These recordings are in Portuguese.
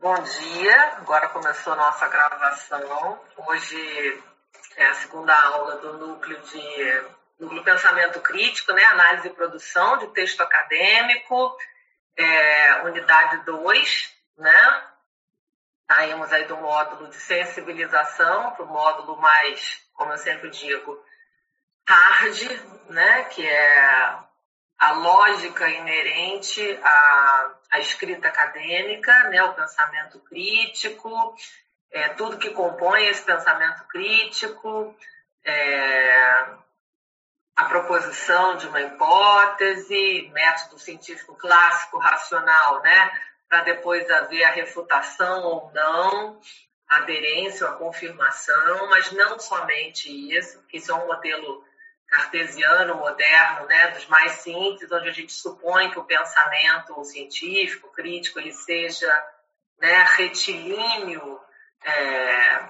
Bom dia, agora começou a nossa gravação. Hoje é a segunda aula do núcleo de núcleo pensamento crítico, né? análise e produção de texto acadêmico, é, unidade 2, né? Saímos aí do módulo de sensibilização para o módulo mais, como eu sempre digo, hard, né? Que é a lógica inerente à, à escrita acadêmica, né, o pensamento crítico, é, tudo que compõe esse pensamento crítico, é, a proposição de uma hipótese, método científico clássico racional, né, para depois haver a refutação ou não, a aderência ou a confirmação, mas não somente isso, porque isso é um modelo cartesiano moderno, né, dos mais simples, onde a gente supõe que o pensamento científico, crítico, ele seja né, retilíneo é,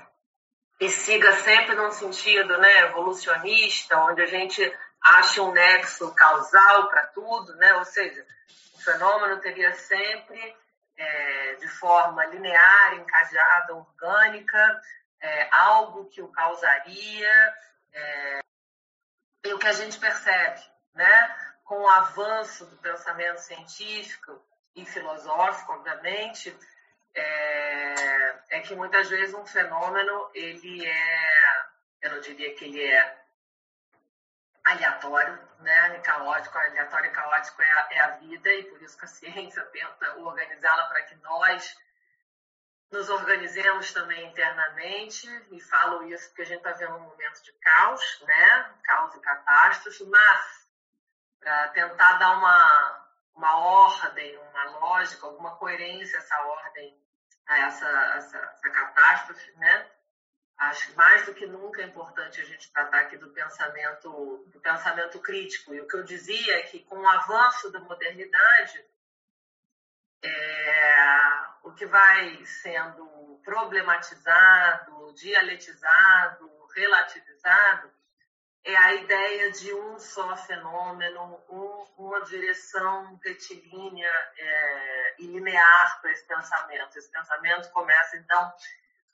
e siga sempre num sentido né, evolucionista, onde a gente acha um nexo causal para tudo, né, ou seja, o fenômeno teria sempre é, de forma linear, encadeada, orgânica, é, algo que o causaria, é, o que a gente percebe, né, com o avanço do pensamento científico e filosófico, obviamente, é, é que muitas vezes um fenômeno ele é, eu não diria que ele é aleatório, né, caótico, aleatório e caótico é a, é a vida e por isso que a ciência tenta organizá-la para que nós nos organizemos também internamente, e falo isso porque a gente está vendo um momento de caos, né? Caos e catástrofe, mas para tentar dar uma, uma ordem, uma lógica, alguma coerência a essa ordem, a essa, essa, essa catástrofe, né? Acho que mais do que nunca é importante a gente tratar aqui do pensamento, do pensamento crítico. E o que eu dizia é que com o avanço da modernidade, é, o que vai sendo problematizado, dialetizado, relativizado, é a ideia de um só fenômeno, um, uma direção retilínea é, e linear para esse pensamento. Esse pensamento começa, então,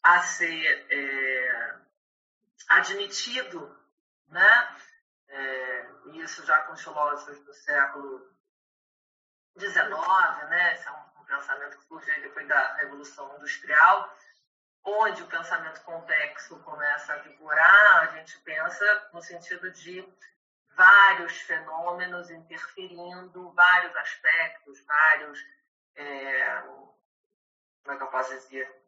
a ser é, admitido, né? É, isso já com os filósofos do século 19, né? É um, pensamento que surge depois da Revolução Industrial, onde o pensamento complexo começa a vigorar, a gente pensa no sentido de vários fenômenos interferindo, vários aspectos, vários. É, como é que eu posso dizer?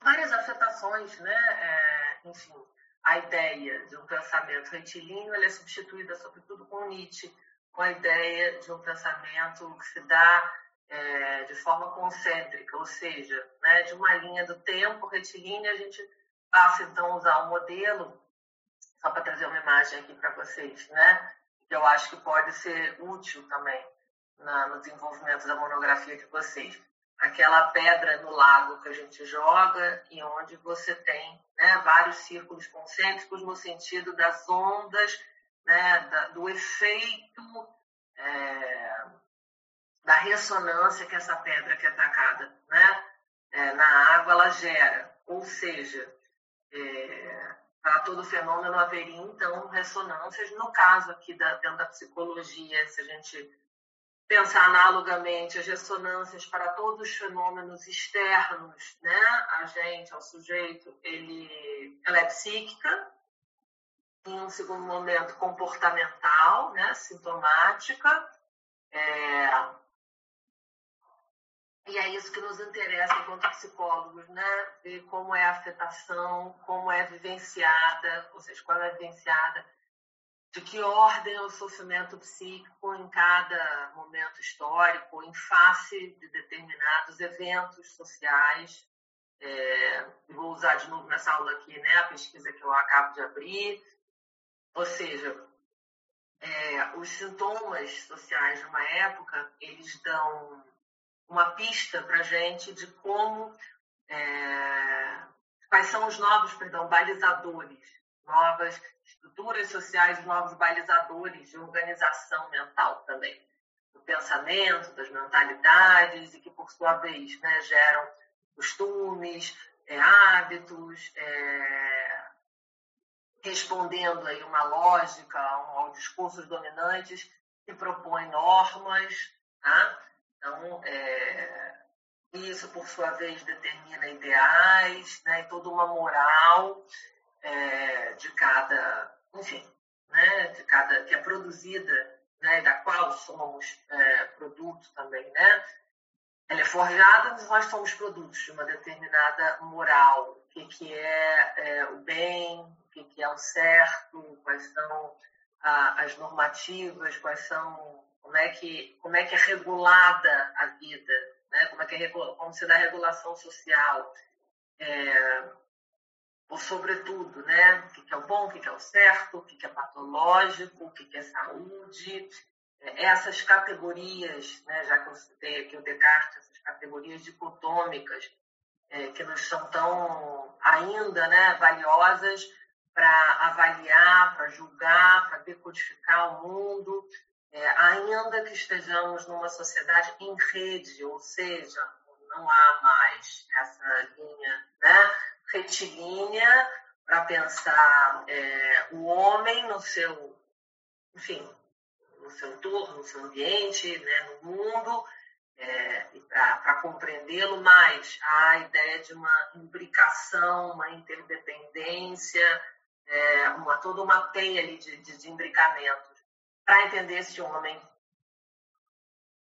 Várias afetações, né? É, enfim, a ideia de um pensamento retilíneo é substituída, sobretudo, com Nietzsche com a ideia de um pensamento que se dá é, de forma concêntrica, ou seja, né, de uma linha do tempo retilínea, a gente passa então a usar um modelo, só para trazer uma imagem aqui para vocês, né, que eu acho que pode ser útil também na, no desenvolvimento da monografia de vocês. Aquela pedra no lago que a gente joga e onde você tem né, vários círculos concêntricos no sentido das ondas né, da, do efeito é, da ressonância que essa pedra que é atacada né, é, na água ela gera. Ou seja, é, para todo fenômeno haveria, então, ressonâncias. No caso aqui da, dentro da psicologia, se a gente pensar analogamente as ressonâncias para todos os fenômenos externos, né, a gente, ao sujeito, ele, ela é psíquica, em um segundo momento comportamental, né, sintomática, é... e é isso que nos interessa enquanto psicólogos, né, ver como é a afetação, como é vivenciada, ou seja, quando é vivenciada, de que ordem é o sofrimento psíquico em cada momento histórico, em face de determinados eventos sociais. É, vou usar de novo nessa aula aqui né, a pesquisa que eu acabo de abrir, ou seja, é, os sintomas sociais de uma época, eles dão uma pista para a gente de como, é, quais são os novos, perdão, balizadores, novas estruturas sociais, novos balizadores de organização mental também. do pensamento, das mentalidades, e que, por sua vez, né, geram costumes, é, hábitos, é, respondendo aí uma lógica ao discursos dominantes que propõem normas, tá? Então, é, isso, por sua vez, determina ideais, né, e toda uma moral é, de cada, enfim, né, de cada que é produzida, né, da qual somos é, produto também, né? Ela é forjada, mas nós somos produtos de uma determinada moral. O que, que é, é o bem, o que, que é o certo, quais são a, as normativas, quais são como é que como é que é regulada a vida, né? Como é que é como se dá a regulação social, é, ou sobretudo, né? O que é o bom, o que é o certo, o que é patológico, o que é saúde, é, essas categorias, né? Já que eu citei aqui o Descartes, essas categorias dicotômicas é, que nos são tão ainda, né? Valiosas para avaliar, para julgar, para decodificar o mundo, é, ainda que estejamos numa sociedade em rede, ou seja, não há mais essa linha né, retilínea para pensar é, o homem no seu, enfim, no seu entorno, no seu ambiente, né, no mundo, é, e para compreendê-lo mais, a ideia de uma imbricação, uma interdependência, é, uma, toda uma teia de, de, de imbricamentos para entender esse homem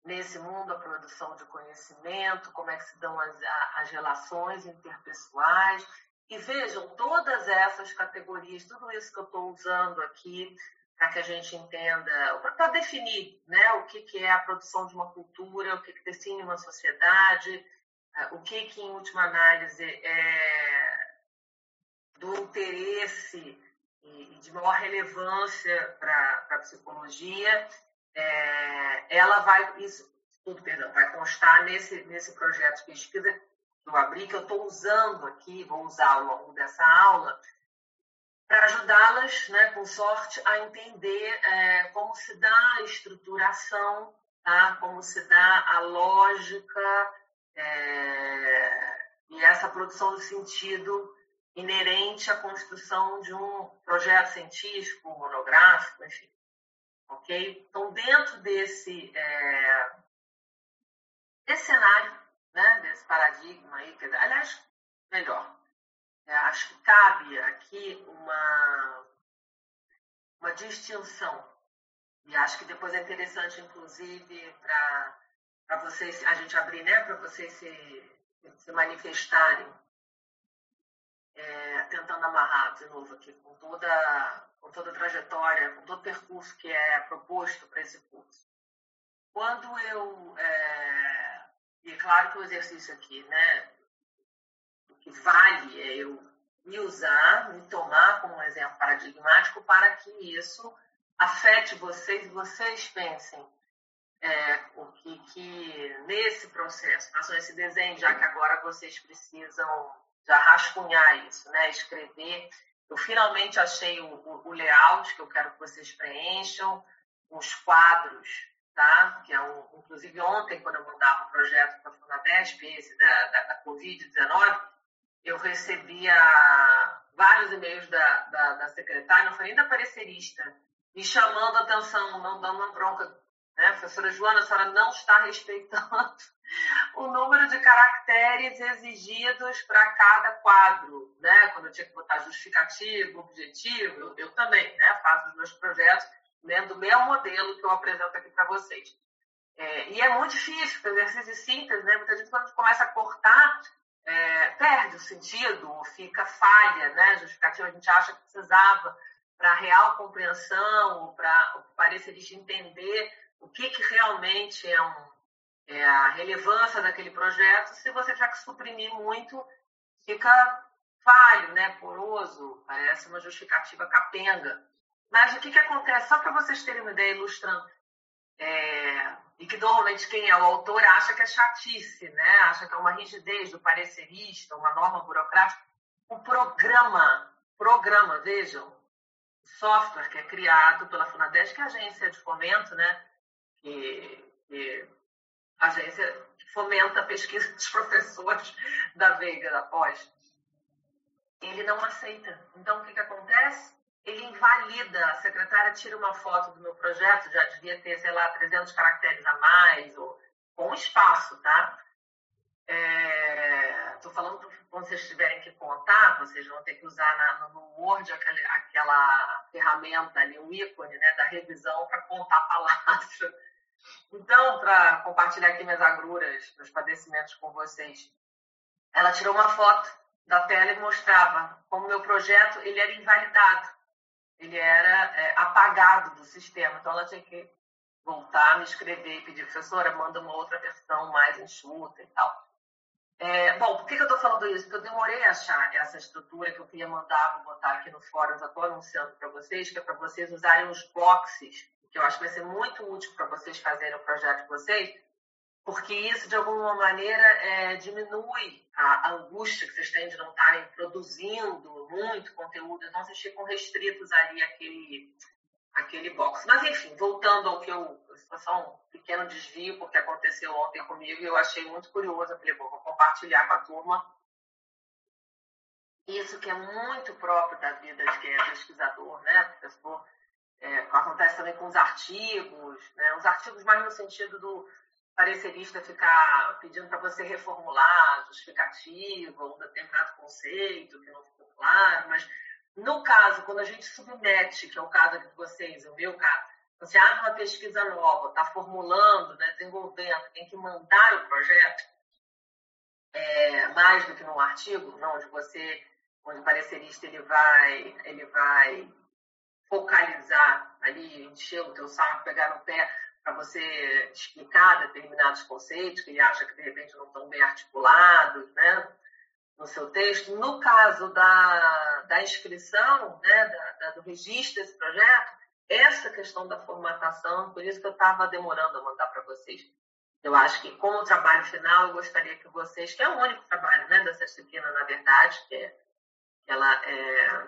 nesse mundo, a produção de conhecimento, como é que se dão as, as relações interpessoais. E vejam, todas essas categorias, tudo isso que eu estou usando aqui, para que a gente entenda, para definir né, o que, que é a produção de uma cultura, o que, que define uma sociedade, é, o que, que em última análise, é do interesse e, de maior relevância para a psicologia, é, ela vai, isso tudo, perdão, vai constar nesse, nesse projeto de pesquisa eu abri, que eu estou usando aqui, vou usar ao longo dessa aula, para ajudá-las, né, com sorte, a entender é, como se dá a estruturação, tá? como se dá a lógica é, e essa produção do sentido inerente à construção de um projeto científico, monográfico, enfim. Ok? Então, dentro desse, é, desse cenário, né, desse paradigma aí, que, aliás, melhor, é, acho que cabe aqui uma, uma distinção, e acho que depois é interessante, inclusive, para vocês, a gente abrir, né, para vocês se, se manifestarem é, tentando amarrar de novo aqui com toda, com toda a trajetória, com todo o percurso que é proposto para esse curso. Quando eu. É, e é claro que o exercício aqui, né? O que vale é eu me usar, me tomar como um exemplo paradigmático para que isso afete vocês e vocês pensem é, o que, que nesse processo, façam esse desenho, já que agora vocês precisam já rascunhar isso, né? Escrever. Eu finalmente achei o, o, o layout que eu quero que vocês preencham, os quadros, tá? Que é um, inclusive ontem, quando eu mandava o projeto para a Funabesp, esse da, da, da Covid-19, eu recebia vários e-mails da, da, da secretária, não foi nem da parecerista, me chamando a atenção, não dando uma bronca né? Professora Joana, a senhora não está respeitando o número de caracteres exigidos para cada quadro, né? Quando eu tinha que botar justificativo, objetivo, eu, eu também, né? Faço os meus projetos dentro do mesmo modelo que eu apresento aqui para vocês. É, e é muito difícil, porque exercício de síntese, né? Muita gente, quando a gente começa a cortar, é, perde o sentido, fica falha, né? Justificativa, a gente acha que precisava para real compreensão, para o parecerista entender o que, que realmente é, um, é a relevância daquele projeto, se você tiver que suprimir muito, fica falho, né, poroso, parece uma justificativa capenga. Mas o que, que acontece? Só para vocês terem uma ideia ilustrando, é, e que normalmente quem é o autor acha que é chatice, né? acha que é uma rigidez do parecerista, uma norma burocrática. O programa, programa, vejam, software que é criado pela Funadesc, que é a agência de fomento, né? Que que a agência fomenta a pesquisa dos professores da Veiga, da pós. Ele não aceita. Então, o que, que acontece? Ele invalida. A secretária tira uma foto do meu projeto, já devia ter, sei lá, 300 caracteres a mais, ou com espaço, tá? Estou é, falando para quando vocês tiverem que contar, vocês vão ter que usar na, no Word aquela, aquela ferramenta ali, o ícone né, da revisão para contar a palavra. Então, para compartilhar aqui minhas agruras, meus padecimentos com vocês, ela tirou uma foto da tela e mostrava como meu projeto ele era invalidado, ele era é, apagado do sistema. Então, ela tinha que voltar, me escrever e pedir, professora, manda uma outra versão mais enxuta e tal. É, bom, por que, que eu estou falando isso? Porque eu demorei a achar essa estrutura que eu queria mandar, vou botar aqui nos fóruns, estou anunciando para vocês, que é para vocês usarem os boxes, que eu acho que vai ser muito útil para vocês fazerem o projeto de vocês, porque isso, de alguma maneira, é, diminui a, angústia que vocês têm de não estarem produzindo muito conteúdo, então vocês ficam restritos ali àquele, àquele box. Mas, enfim, voltando ao que eu só um pequeno desvio, porque aconteceu ontem comigo e eu achei muito curioso. Eu falei, vou compartilhar com a turma. Isso que é muito próprio da vida de quem é pesquisador, né, professor? É, acontece também com os artigos, né? os artigos mais no sentido do parecerista ficar pedindo para você reformular justificativa, um determinado conceito que não ficou claro, mas no caso, quando a gente submete, que é o caso de vocês, o meu caso, você abre uma pesquisa nova, está formulando, né, desenvolvendo, tem que mandar o projeto, é, mais do que num artigo, não, onde você, onde o parecerista ele vai, ele vai focalizar ali, encher o teu saco, pegar no pé para você explicar determinados conceitos que ele acha que de repente não estão bem articulados, né, no seu texto. No caso da, da inscrição, né, da, da, do registro desse projeto, essa questão da formatação, por isso que eu estava demorando a mandar para vocês. Eu acho que, como trabalho final, eu gostaria que vocês, que é o único trabalho né, dessa disciplina, na verdade, que é, ela é,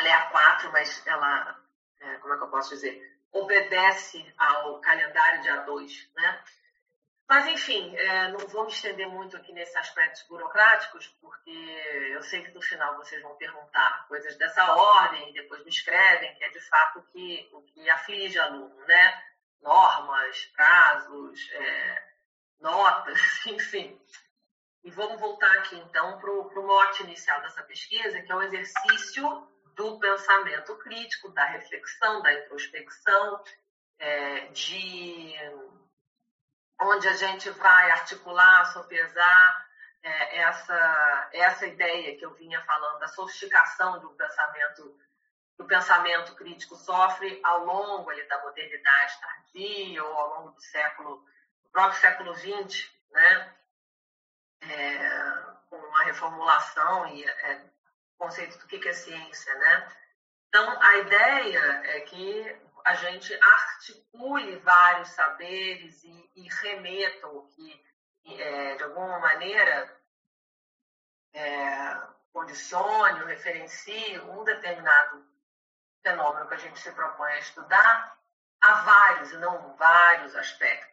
ela é a quatro, mas ela, é, como é que eu posso dizer, obedece ao calendário de A2, né? Mas, enfim, é, não vou me estender muito aqui nesses aspectos burocráticos, porque eu sei que no final vocês vão perguntar coisas dessa ordem, depois me escrevem, que é de fato o que, o que aflige aluno, né? Normas, prazos, é, notas, enfim. E vamos voltar aqui, então, para o mote inicial dessa pesquisa, que é o exercício do pensamento crítico, da reflexão, da introspecção, é, de onde a gente vai articular, sopesar é, essa, essa ideia que eu vinha falando, da sofisticação do pensamento, do pensamento crítico sofre ao longo ali, da modernidade tardia ou ao longo do século, do próprio século XX, né? É, com a reformulação e é, o conceito do que é ciência, né? Então, a ideia é que a gente articule vários saberes e, e remeta o que, é, de alguma maneira, é, condicione ou referencie um determinado fenômeno que a gente se propõe a estudar a vários e não vários aspectos.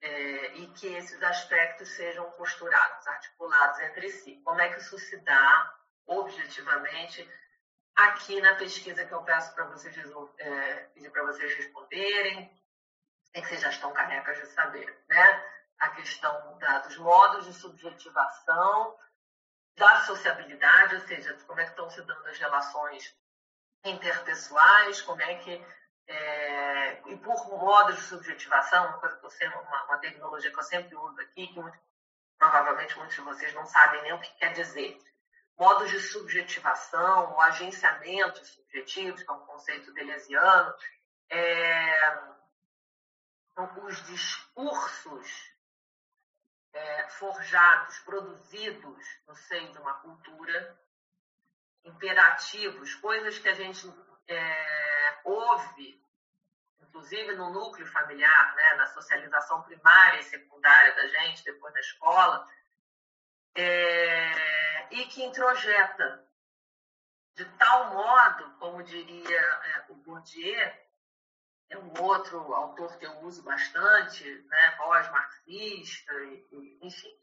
É, e que esses aspectos sejam costurados, articulados entre si. Como é que isso se dá objetivamente aqui na pesquisa que eu peço para vocês, é, pedir para vocês responderem, é que vocês já estão carecas de saber, né? A questão da, dos modos de subjetivação, da sociabilidade, ou seja, como é que estão se dando as relações interpessoais, como é que é, e por modos de subjetivação, uma coisa que eu sempre, uma, uma tecnologia que eu sempre uso aqui, que muito, provavelmente muitos de vocês não sabem nem o que quer dizer modos de subjetivação, o agenciamento subjetivo, que é um conceito deleuziano, é, os discursos é, forjados, produzidos no seio de uma cultura, imperativos, coisas que a gente é, ouve, inclusive no núcleo familiar, né, na socialização primária e secundária da gente, depois da escola, é, e que introjeta de tal modo, como diria é, o Bourdieu, é um outro autor que eu uso bastante, né, voz marxista, enfim,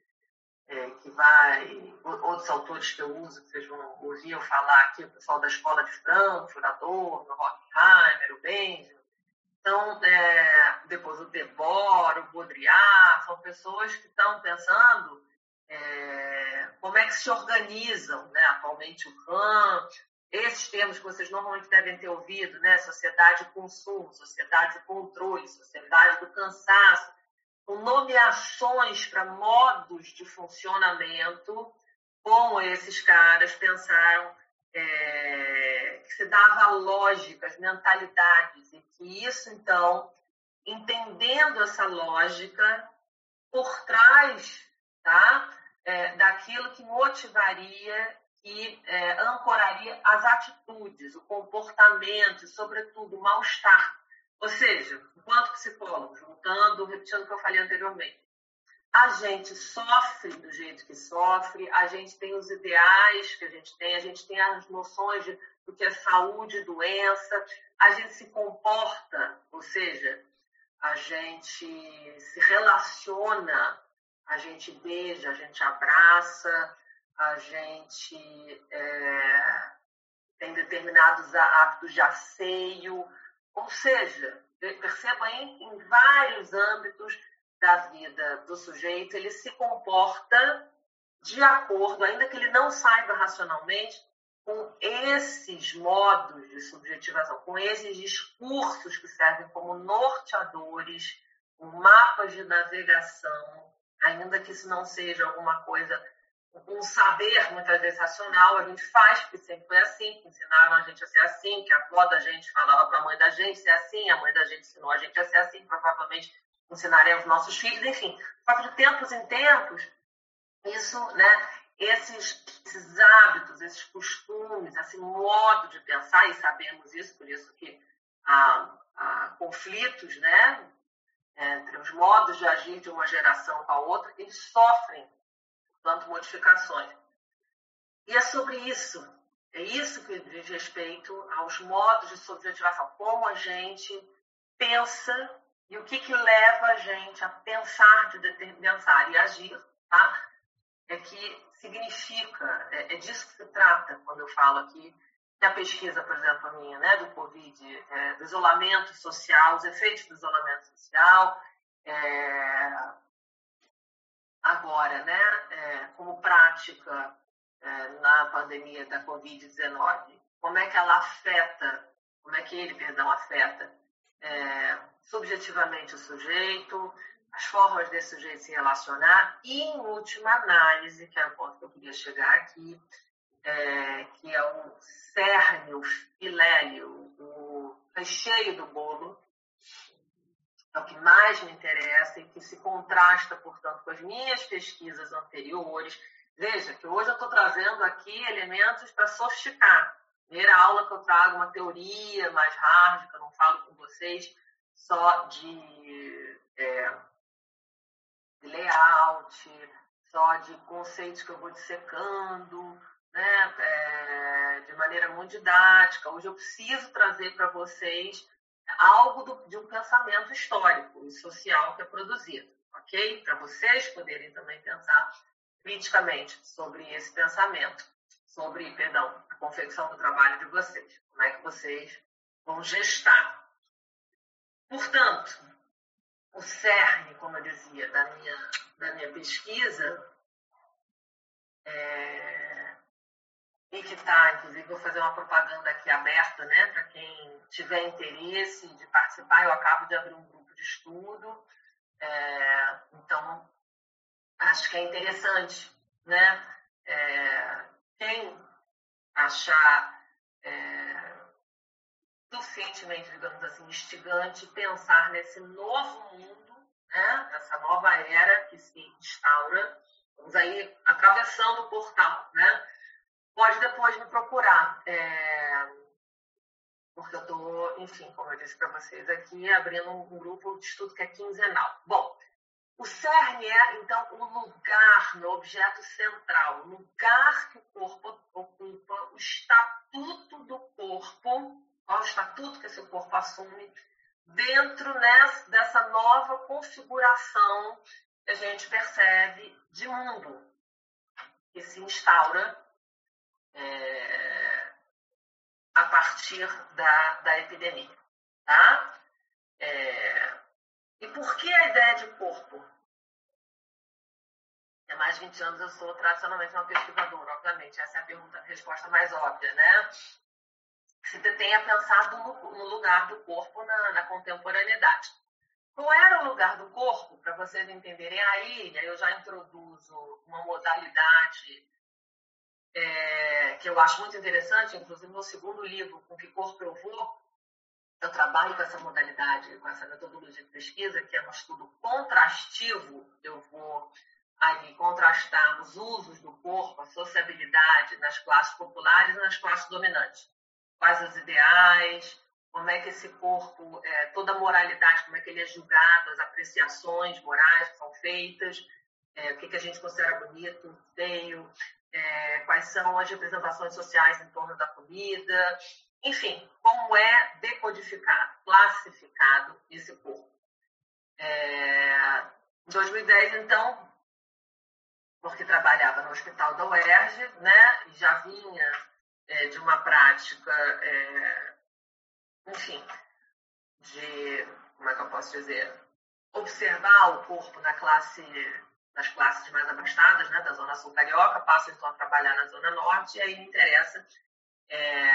é, que vai. Outros autores que eu uso, vocês vão ouvir eu falar aqui, o pessoal da Escola de Frankfurt, Adorno, Horkheimer, o Benjamin. Então, é, depois o Debord, o Baudrillard, são pessoas que estão pensando é, como é que se organizam, né? atualmente o RAM, esses termos que vocês normalmente devem ter ouvido, né? Sociedade de consumo, sociedade de controle, sociedade do cansaço, com nomeações para modos de funcionamento, como esses caras pensaram é, que se dava lógicas, mentalidades, e que isso, então, entendendo essa lógica, por trás tá, é, daquilo que motivaria que é, ancoraria as atitudes, o comportamento e, sobretudo, o mal-estar. Ou seja, enquanto psicólogo, juntando, repetindo o que eu falei anteriormente, a gente sofre do jeito que sofre, a gente tem os ideais que a gente tem, a gente tem as noções de, do que é saúde, doença, a gente se comporta, ou seja, a gente se relaciona, a gente beija, a gente abraça, a gente é, tem determinados hábitos de asseio, ou seja, perceba em, em vários âmbitos da vida do sujeito, ele se comporta de acordo, ainda que ele não saiba racionalmente, com esses modos de subjetivação, com esses discursos que servem como norteadores, mapas de navegação, ainda que isso não seja alguma coisa um saber, muitas vezes, racional, a gente faz, porque sempre foi assim, que ensinaram a gente a ser assim, que a avó da gente falava para a mãe da gente ser assim, a mãe da gente ensinou a gente a ser assim, provavelmente ensinaremos nossos filhos, enfim. Só que de tempos em tempos, isso, né, esses, esses hábitos, esses costumes, esse modo de pensar, e sabemos isso, por isso que há, há conflitos, né, entre os modos de agir de uma geração com a outra, eles sofrem quanto modificações. E é sobre isso, é isso que diz respeito aos modos de subjetivação, como a gente pensa e o que, que leva a gente a pensar, de pensar e agir, tá? É que significa, é, é, disso que se trata quando eu falo aqui da pesquisa, por exemplo, a minha, né, do Covid, é, do isolamento social, os efeitos do isolamento social, é, agora, né, é, como prática é, na pandemia da Covid-19? Como é que ela afeta, como é que ele, perdão, afeta é, subjetivamente o sujeito, as formas desse sujeito se relacionar e, em última análise, que é o ponto que eu queria chegar aqui, é, que é o cerne, o filé, o, recheio do bolo, é o que mais me interessa e que se contrasta, portanto, com as minhas pesquisas anteriores. Veja que hoje eu estou trazendo aqui elementos para sofisticar. Primeira aula que eu trago uma teoria mais hard, que eu não falo com vocês só de, é, de layout, só de conceitos que eu vou dissecando, né, é, de maneira muito didática. Hoje eu preciso trazer para vocês algo do, de um pensamento histórico e social que é produzido, ok? Para vocês poderem também pensar criticamente sobre esse pensamento, sobre, perdão, a confecção do trabalho de vocês, como é que vocês vão gestar. Portanto, o cerne, como eu dizia, da minha, da minha pesquisa é, e que está, inclusive, vou fazer uma propaganda aqui aberta, né, para quem tiver interesse de participar. Eu acabo de abrir um grupo de estudo, é, então acho que é interessante, né? É, quem achar é, suficientemente, digamos assim, instigante pensar nesse novo mundo, né? Essa nova era que se instaura. Vamos aí atravessando o portal, né? Pode depois me procurar. É, porque eu estou, enfim, como eu disse para vocês aqui, abrindo um grupo de estudo que é quinzenal. Bom, o cerne é, então, o lugar no objeto central, o lugar que o corpo ocupa, o estatuto do corpo, qual o estatuto que esse corpo assume dentro né, dessa nova configuração que a gente percebe de mundo que se instaura é, a partir da, da epidemia. Tá? É, e por que a ideia de corpo? Há mais de 20 anos eu sou tradicionalmente uma pesquisadora, obviamente. Essa é a pergunta, a resposta mais óbvia, né? Se tenha pensado no, no lugar do corpo na, na contemporaneidade. Qual era o lugar do corpo, para vocês entenderem? Aí eu já introduzo uma modalidade é, que eu acho muito interessante, inclusive no segundo livro, Com que Corpo Eu Vou, eu trabalho com essa modalidade, com essa metodologia de pesquisa, que é um estudo contrastivo. Eu vou ali contrastar os usos do corpo, a sociabilidade nas classes populares e nas classes dominantes. Quais os ideais, como é que esse corpo, é, toda a moralidade, como é que ele é julgado, as apreciações morais que são feitas, é, o que, que a gente considera bonito, feio, é, quais são as representações sociais em torno da comida, enfim, como é decodificado, classificado esse corpo. É, em 2010, então, porque trabalhava no hospital da UERJ, né, e já vinha é, de uma prática é, enfim, de, como é que eu posso dizer, observar o corpo na classe, nas classes mais abastadas, né, da Zona Sul Carioca, passo então a trabalhar na Zona Norte, e aí me interessa, é,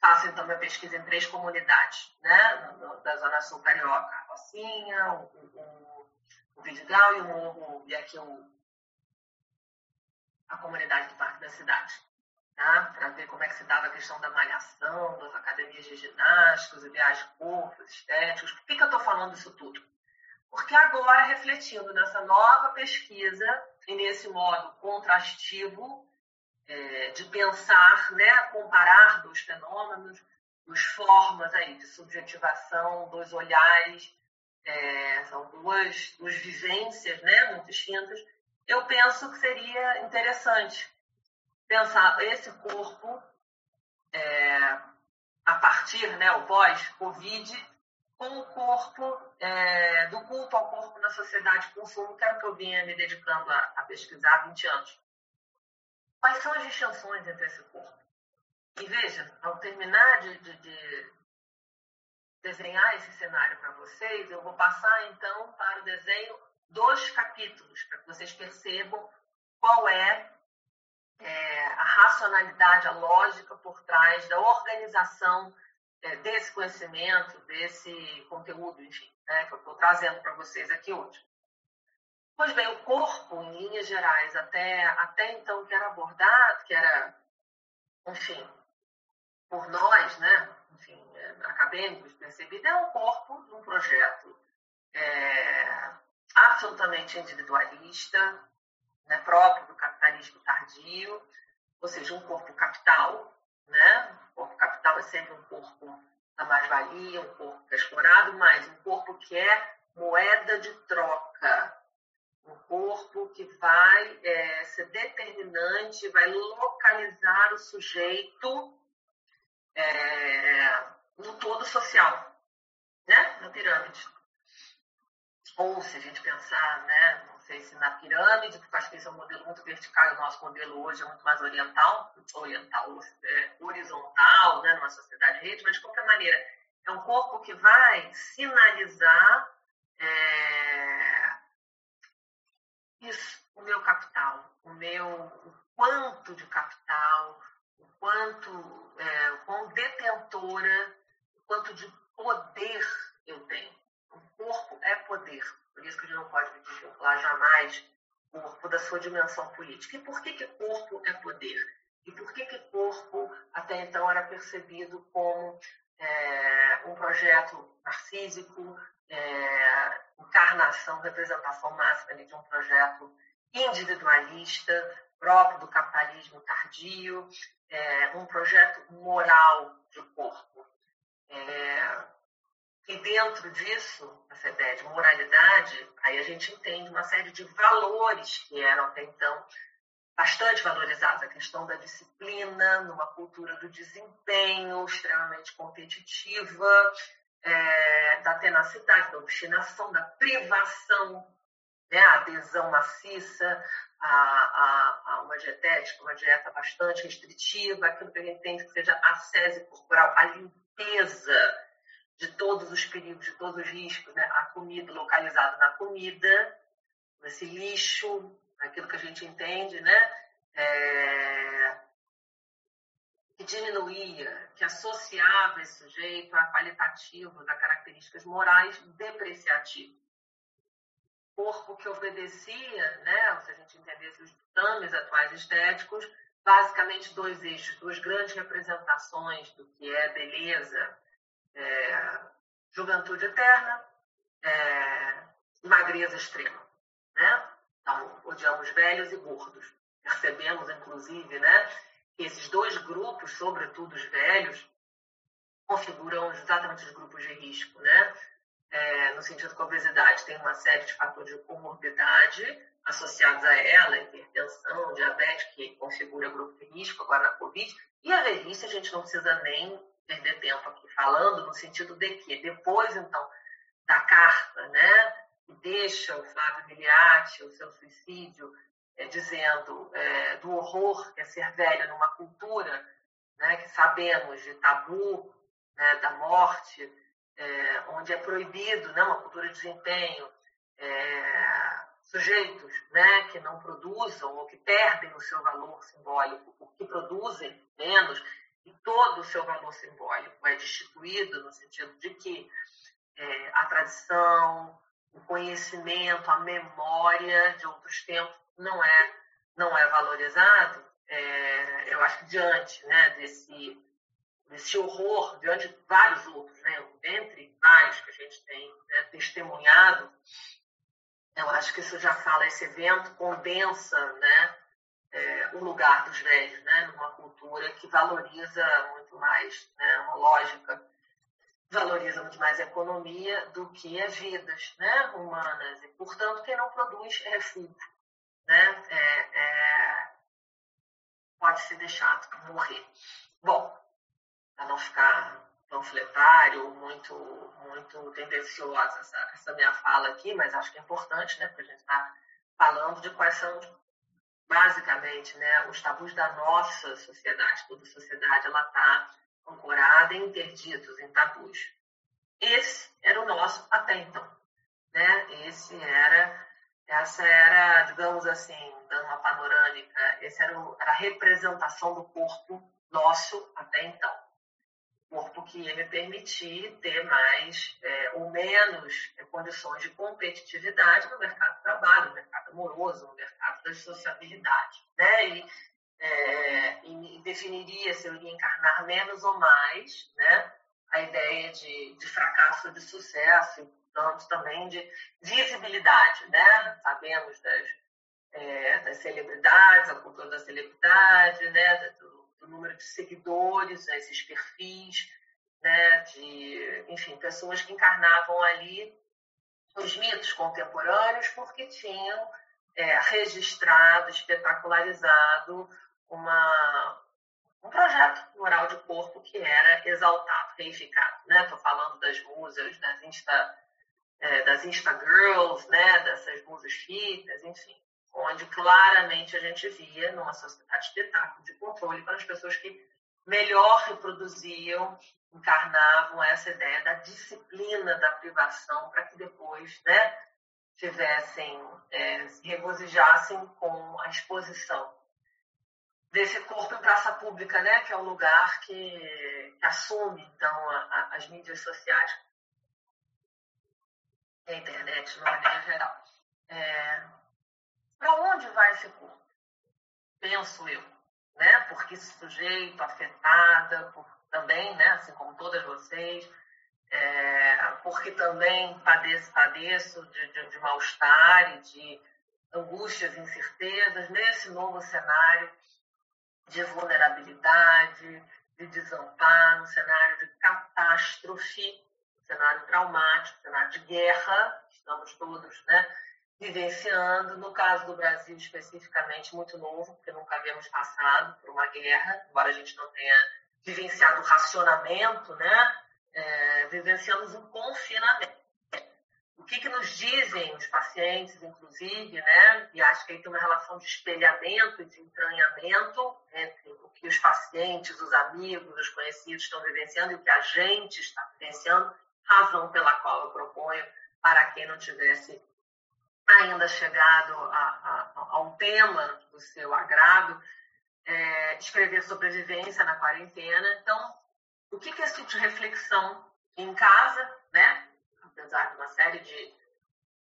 faço então minha pesquisa em três comunidades, né, da Zona Sul Carioca, a Rocinha, o, o, o Vidigal e o e aqui o, a comunidade do Parque da Cidade tá? para ver como é que se dava a questão da malhação, das academias de ginástica, os ideais de corpo, estéticos. Por que, que eu estou falando isso tudo? Porque agora, refletindo nessa nova pesquisa e nesse modo contrastivo é, de pensar, né, comparar dos fenômenos, dos formas aí de subjetivação, dos olhares, é, são duas, duas vivências né, muito distintas, eu penso que seria interessante pensar esse corpo é, a partir, né, o pós-Covid, com o corpo, é, do culto ao corpo na sociedade de consumo, que era o que eu vinha me dedicando a, a pesquisar há 20 anos. Quais são as distinções entre esse corpo? E veja, ao terminar de, de, de desenhar esse cenário para vocês, eu vou passar então para o desenho dos capítulos, para que vocês percebam qual é é, a racionalidade, a lógica por trás da organização desse conhecimento, desse conteúdo, enfim, né, que eu estou trazendo para vocês aqui hoje. Pois bem, o corpo, em linhas gerais, até, até então que era abordado, que era, enfim, por nós, né, enfim, é, acadêmicos percebido, é o corpo de um projeto é, absolutamente individualista, né, próprio do capitalismo tardio, ou seja, um corpo capital. Né? O corpo capital é sempre um corpo da mais-valia, um corpo que é explorado, mas um corpo que é moeda de troca, um corpo que vai é, ser determinante, vai localizar o sujeito é, no todo social, né? na pirâmide. Ou se a gente pensar né, sei se na pirâmide, porque acho que esse é um modelo muito vertical o nosso modelo hoje é muito mais oriental, oriental, é, horizontal, né, numa sociedade rede, mas de qualquer maneira, é um corpo que vai sinalizar é, isso, o meu capital, o meu o quanto de capital, o quanto, é, o quão detentora, o quanto de poder eu tenho. O corpo é poder. Por isso que gente não pode vincular jamais o corpo da sua dimensão política. E por que, que corpo é poder? E por que, que corpo até então era percebido como é, um projeto narcísico, é, encarnação, representação máxima de um projeto individualista, próprio do capitalismo tardio, é, um projeto moral de corpo. É, e dentro disso, essa ideia de moralidade, aí a gente entende uma série de valores que eram até então bastante valorizados. A questão da disciplina, numa cultura do desempenho extremamente competitiva, é, da tenacidade, da obstinação, da privação, né, a adesão maciça a, a, a, uma dietética, uma dieta bastante restritiva, aquilo que a gente tem que seja a sese corporal, a limpeza de todos os perigos, de todos os riscos, né? a comida localizada na comida, nesse lixo, aquilo que a gente entende, né? É... que diminuía, que associava esse sujeito a qualitativos, a características morais depreciativas. Corpo que obedecia, né? se a gente entendesse os ditames atuais estéticos, basicamente dois eixos, duas grandes representações do que é beleza, é, juventude eterna, é, magreza extrema. Né? Então, odiamos velhos e gordos. Percebemos, inclusive, né, que esses dois grupos, sobretudo os velhos, configuram exatamente os grupos de risco. Né? É, no sentido que a obesidade tem uma série de fatores de comorbidade associados a ela, hipertensão, diabetes, que configura grupo de risco agora na Covid, e a velhice a gente não precisa nem perder tempo aqui falando, no sentido de que depois, então, da carta, né, deixa o Flávio Miliati, o seu suicídio, é, dizendo é, do horror que é ser velho numa cultura né, que sabemos de tabu, né, da morte, é, onde é proibido, né, uma cultura de desempenho, é, sujeitos né, que não produzam ou que perdem o seu valor simbólico, ou que produzem menos, e todo o seu valor simbólico é destituído no sentido de que é, a tradição, o conhecimento, a memória de outros tempos não é não é valorizado. É, eu acho que diante né, desse desse horror, diante de vários outros, né, entre vários que a gente tem né, testemunhado, eu acho que isso já fala esse evento condensa, né, é, o lugar dos velhos, né, numa cultura que valoriza muito mais, né, uma lógica valoriza muito mais a economia do que as vidas né, humanas. E, portanto, quem não produz é refúgio. Né? É, é, pode ser deixado morrer. Bom, para não ficar panfletário, muito, muito tendenciosa essa, essa minha fala aqui, mas acho que é importante, né, porque a gente está falando de quais são basicamente, né, os tabus da nossa sociedade. Toda sociedade ela está ancorada em interditos, em tabus. Esse era o nosso até então, né? Esse era, essa era, digamos assim, dando uma panorâmica, esse era, o, era a representação do corpo nosso até então corpo que ia me permitir ter mais é, ou menos é, condições de competitividade no mercado de trabalho, no mercado amoroso, no mercado da sociabilidade. Né? E, é, e definiria se eu iria encarnar menos ou mais né? a ideia de, de fracasso de sucesso, e tanto também de visibilidade. Né? Sabemos das, é, das celebridades, a cultura da celebridade, né? do, do número de seguidores, né, esses perfis, né, de, enfim, pessoas que encarnavam ali os mitos contemporâneos porque tinham é, registrado, espetacularizado uma, um projeto moral de corpo que era exaltado, reificado. Estou né? falando das musas, das Insta, é, das Insta Girls, né? dessas musas fitness, enfim onde claramente a gente via numa sociedade espetáculo de controle para as pessoas que melhor reproduziam, encarnavam essa ideia da disciplina da privação para que depois né, tivessem, é, se regozijassem com a exposição desse corpo em praça pública, né, que é o lugar que, que assume então a, a, as mídias sociais, a internet, de maneira geral. É, para onde vai esse corpo? Penso eu, né? Porque sujeito afetada, por, também, né? Assim como todas vocês, é, porque também padeço, padeço de, de, de mal-estar e de angústias incertezas nesse novo cenário de vulnerabilidade, de desamparo, cenário de catástrofe, cenário traumático, um cenário de guerra, estamos todos né, vivenciando, no caso do Brasil especificamente, muito novo, porque nunca havíamos passado por uma guerra, embora a gente não tenha vivenciado o racionamento, né? É, vivenciamos um confinamento. O que, que nos dizem os pacientes, inclusive, né? E acho que aí tem uma relação de espelhamento, de entranhamento entre o que os pacientes, os amigos, os conhecidos estão vivenciando e o que a gente está vivenciando, razão pela qual eu proponho para quem não tivesse ainda chegado a, a, a um tema do seu agrado, é, escrever sobrevivência na quarentena. Então, o que, que é esse tipo de reflexão em casa, né? apesar de uma série de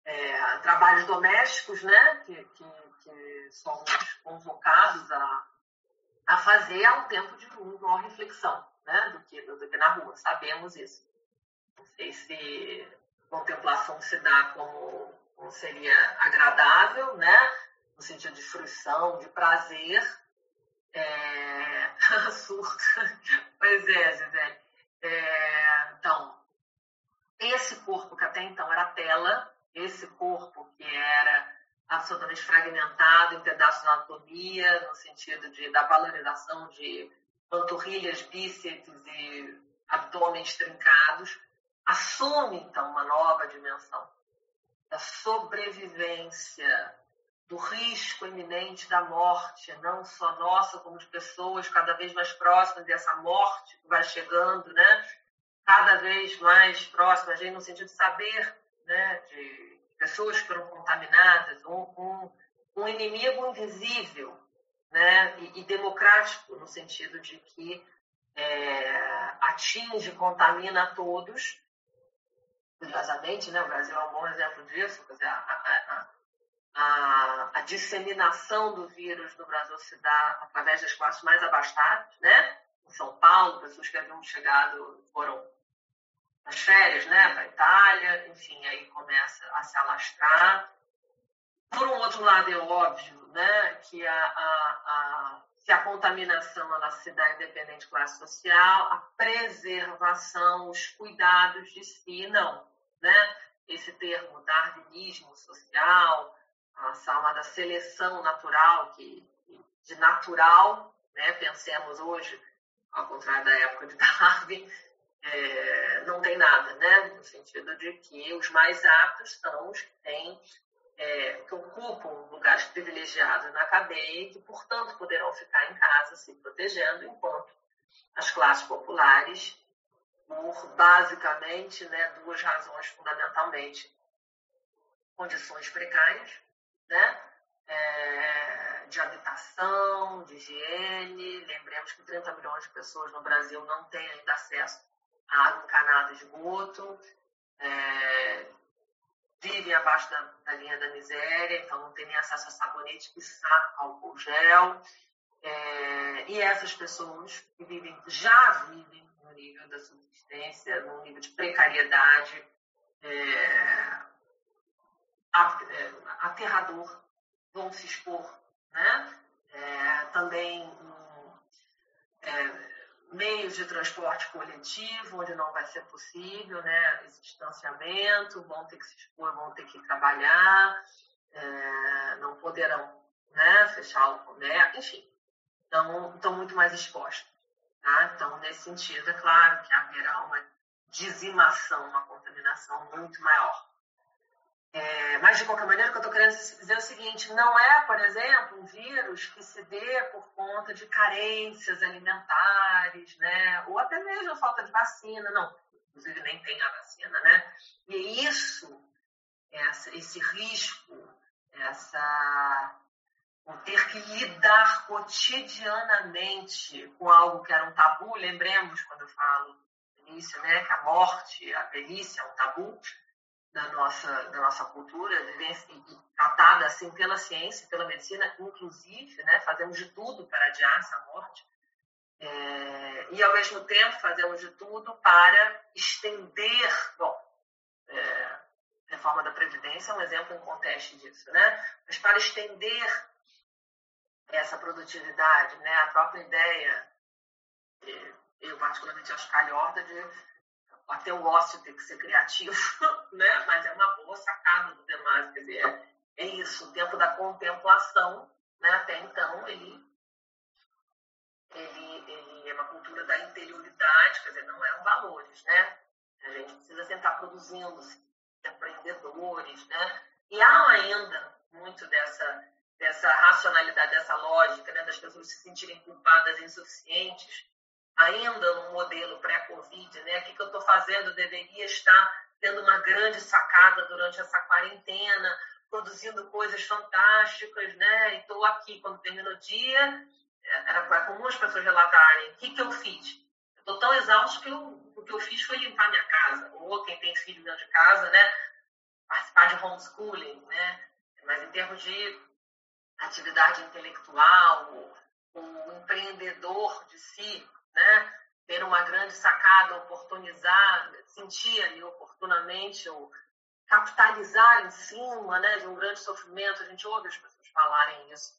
é, trabalhos domésticos, né, que, que, que, somos convocados a, a fazer há um tempo de maior reflexão, né, do que, do que na rua, sabemos isso. Não sei se contemplação se dá como, como seria agradável, né, no sentido de fruição, de prazer, é... surto. pois é, Gisele. É... Então, esse corpo que até então era tela, esse corpo que era absolutamente fragmentado em pedaços de anatomia, no sentido de, da valorização de panturrilhas, bíceps e abdômenes trincados, assume então uma nova dimensão da sobrevivência, do risco iminente da morte, não só nossa, como de pessoas cada vez mais próximas dessa morte que vai chegando, né? cada vez mais próximas, no sentido de saber né, de pessoas que foram contaminadas, um, um, um inimigo invisível né, e, e, democrático, no sentido de que é, atinge, contamina a todos. Curiosamente, né, o Brasil é um bom exemplo disso, quer a, a, a, a, disseminação do vírus no Brasil se dá através das classes mais abastadas, né? Em São Paulo, pessoas que haviam chegado foram nas férias, né, para a Itália, enfim, aí começa a se alastrar. Por um outro lado, é óbvio né, que a, a, se a contaminação ela se dá independente de classe social, a preservação, os cuidados de si, não. Né? Esse termo darwinismo social, a chamada seleção natural, que, de natural, né, pensemos hoje, ao contrário da época de Darwin, é, não tem nada, né? No sentido de que os mais aptos são os que têm, é, que ocupam lugares privilegiados na cadeia e que, portanto, poderão ficar em casa se protegendo, enquanto as classes populares, por basicamente né, duas razões fundamentalmente: condições precárias, né? É, de habitação, de higiene. Lembremos que 30 milhões de pessoas no Brasil não têm ainda acesso água encanada de esgoto, é, vivem abaixo da, da, linha da miséria, então não tem nem acesso a sabonete, quiçá álcool gel. É, e essas pessoas que vivem, já vivem no nível da subsistência, no nível de precariedade é aterrador, vão se expor. Né? É, também um, é, meios de transporte coletivo, onde não vai ser possível, né, esse distanciamento, vão ter que se expor, vão ter que trabalhar, é, não poderão né, fechar o comércio, enfim, estão, estão muito mais expostos. Tá? Então, nesse sentido, é claro que haverá uma dizimação, uma contaminação muito maior. É, mas, de qualquer maneira, o que eu estou querendo dizer é o seguinte: não é, por exemplo, um vírus que se dê por conta de carências alimentares, né? ou até mesmo falta de vacina, não. Inclusive, nem tem a vacina, né? E isso, essa, esse risco, essa o ter que lidar cotidianamente com algo que era um tabu, lembremos quando eu falo no início, né, que a morte, a velhice é um tabu, da nossa, da nossa cultura, e tratada assim pela ciência, pela medicina, inclusive, né, fazemos de tudo para adiar essa morte, é, e ao mesmo tempo fazemos de tudo para estender, bom, é, reforma da Previdência é um exemplo em contexto disso, né, mas para estender essa produtividade, né, a própria ideia, eu particularmente acho calhorda de até o ócio tem que ser criativo, né? mas é uma boa sacada do demais. Quer dizer, é, isso, o tempo da contemplação, né? até então, ele ele, ele é uma cultura da interioridade, quer dizer, não eram valores, né? A gente precisa estar produzindo empreendedores, né? E há ainda muito dessa, dessa racionalidade, dessa lógica, né? Das pessoas se sentirem culpadas insuficientes, ainda no modelo pré-Covid, né? O que, que eu estou fazendo? deveria estar tendo uma grande sacada durante essa quarentena, produzindo coisas fantásticas, né? E estou aqui quando termina o dia, era comum as pessoas relatarem o que, que eu fiz. Estou tão exausto que eu, o que eu fiz foi limpar minha casa. Ou quem tem filho dentro de casa, né? Participar de homeschooling, né? Mas em termos de atividade intelectual, o empreendedor de si, né? Ter uma grande sacada, oportunizar, sentir ali oportunamente ou capitalizar em cima né, de um grande sofrimento. A gente ouve as pessoas falarem isso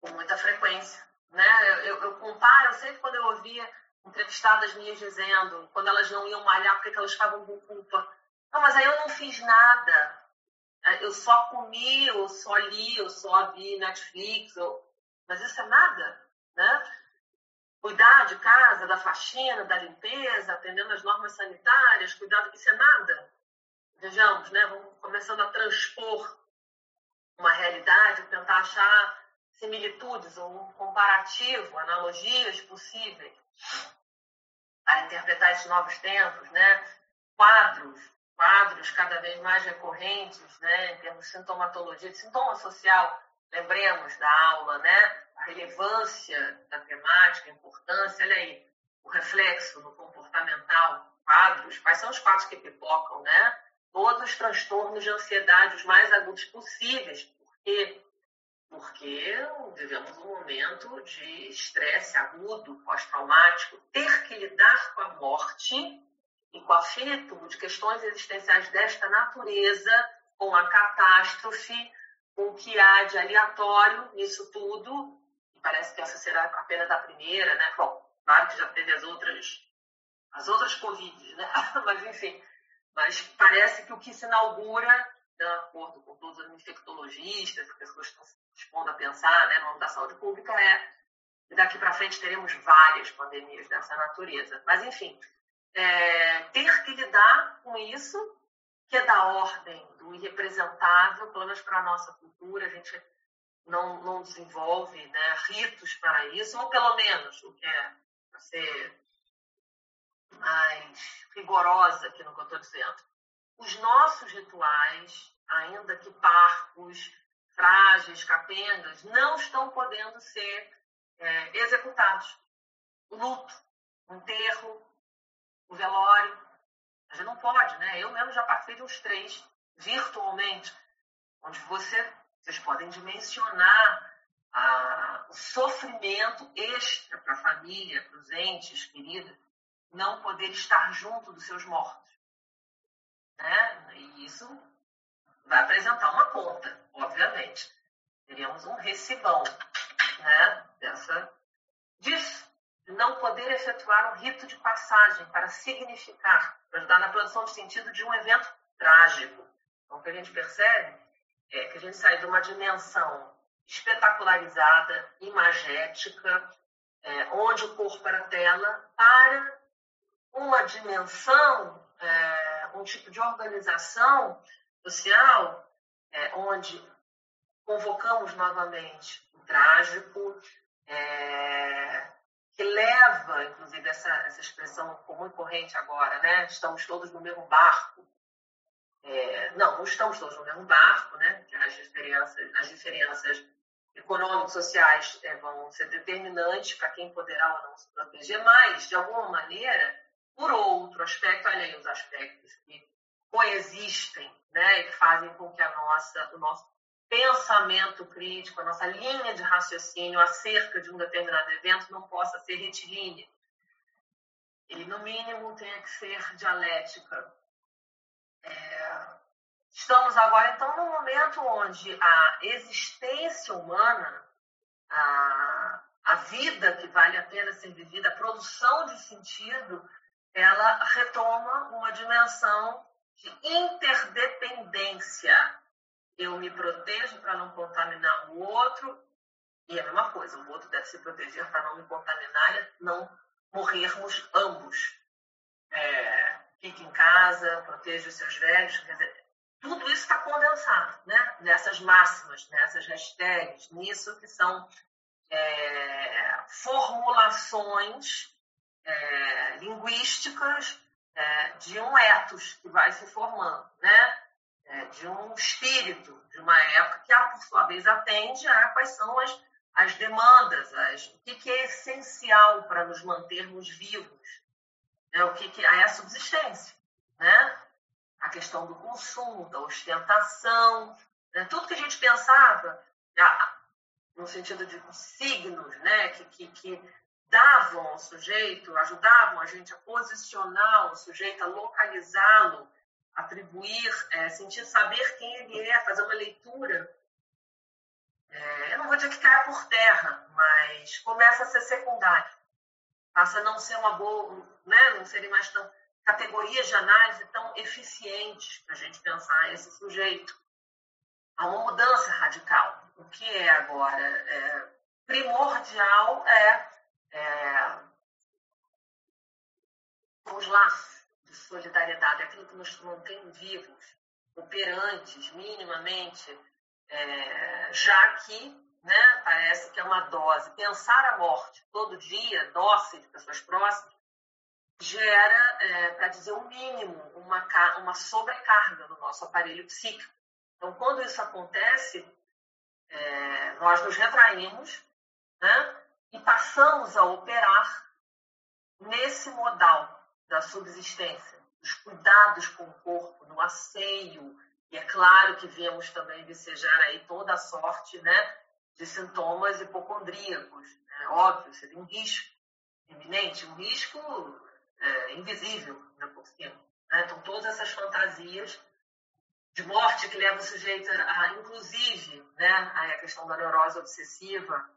com muita frequência. Né? Eu, eu comparo, sempre quando eu ouvia entrevistadas minhas dizendo, quando elas não iam malhar, porque elas estavam com culpa. Não, mas aí eu não fiz nada. É, eu só comi, eu só li, eu só vi Netflix. Eu... Mas isso é nada, né? Cuidar de casa, da faxina, da limpeza, atendendo as normas sanitárias, cuidar, isso é nada vejamos, né, vamos começando a transpor uma realidade, tentar achar similitudes ou um comparativo, analogias possíveis para interpretar esses novos tempos, né? Quadros, quadros cada vez mais recorrentes, né? Em termos de sintomatologia, de sintoma social, lembremos da aula, né? A relevância da temática, a importância, olha aí, o reflexo no comportamental, quadros, quais são os quadros que pipocam, né? todos os transtornos de ansiedade os mais agudos possíveis. Por quê? Porque vivemos um momento de estresse agudo, pós-traumático. Ter que lidar com a morte e com a finitude, questões existenciais desta natureza, com a catástrofe, o que há de aleatório nisso tudo, e parece que essa será apenas a primeira, né? Bom, claro que já teve as outras, as outras Covid, né? Mas, enfim, mas parece que o que se inaugura, de acordo com todos os infectologistas, as pessoas estão se dispondo a pensar né, no âmbito da saúde pública, é que daqui para frente teremos várias pandemias dessa natureza. Mas, enfim, é, ter que lidar com isso, que é da ordem do irrepresentável, pelo menos para a nossa cultura, a gente não, não desenvolve né, ritos para isso, ou pelo menos o que é para ser mais rigorosa aqui no que eu estou dizendo. Os nossos rituais, ainda que parcos, frágeis, capengas, não estão podendo ser é, executados. O luto, o enterro, o velório, a gente não pode, né? Eu mesmo já participei de uns três, virtualmente, onde você, vocês podem dimensionar a, o sofrimento extra para a família, para os entes queridos, não poder estar junto dos seus mortos. Né? E isso vai apresentar uma conta, obviamente. Teríamos um recibão né? Dessa, disso. Não poder efetuar um rito de passagem para significar, para ajudar na produção de sentido de um evento trágico. Então, o que a gente percebe é que a gente sai de uma dimensão espetacularizada, imagética, é, onde o corpo era tela, para uma dimensão, é, um tipo de organização social é, onde convocamos novamente o trágico, é, que leva, inclusive, essa, essa expressão comum e corrente agora, né? Estamos todos no mesmo barco. É, não, não estamos todos no mesmo barco, né? As diferenças, as diferenças econômicas, sociais é, vão ser determinantes para quem poderá ou não se proteger, mas, de alguma maneira, por outro aspecto, olha aí os aspectos que coexistem, né, e que fazem com que a nossa, o nosso pensamento crítico, a nossa linha de raciocínio acerca de um determinado evento não possa ser retilínea. Ele, no mínimo, tenha que ser dialética. É... Estamos agora, então, num momento onde a existência humana, a, a vida que vale a pena ser vivida, a produção de sentido, ela retoma uma dimensão de interdependência. Eu me protejo para não contaminar o outro, E a mesma coisa, o outro deve se proteger para não me contaminar e não morrermos ambos. É, fique em casa, proteja os seus velhos. Quer dizer, tudo isso está condensado né? nessas máximas, nessas hashtags, nisso que são é, formulações é, linguísticas é, de um ethos que vai se formando, né? É, de um espírito de uma época que, por sua vez, atende a quais são as, as demandas, as, o que, que é essencial para nos mantermos vivos, é, o que, que é a subsistência, né? a questão do consumo, da ostentação, né? tudo que a gente pensava no sentido de signos, né? que, que, que davam ao sujeito, ajudavam a gente a posicionar o sujeito, a localizá-lo, atribuir, é, sentir saber quem ele é, fazer uma leitura. É, eu não vou dizer que caia por terra, mas começa a ser secundário. Passa a não ser uma boa, né? não serem mais tão categorias de análise tão eficientes para a gente pensar esse sujeito. Há uma mudança radical. O que é agora é, primordial é, é os laços de solidariedade, aquilo que nos mantém vivos, operantes minimamente, é, já que né, parece que é uma dose. Pensar a morte todo dia, dose de pessoas próximas, gera, é, para dizer o mínimo, uma, uma sobrecarga no nosso aparelho psíquico. Então, quando isso acontece, é, nós nos retraímos né, e passamos a operar nesse modal da subsistência, dos cuidados com o corpo, no asseio, e é claro que vemos também vicejar aí toda a sorte né, de sintomas hipocondríacos. Né? Óbvio, seria um risco iminente, um risco é, invisível né, por cima. Né? Então, todas essas fantasias de morte que levam o sujeito a, inclusive, né, a questão da neurose obsessiva.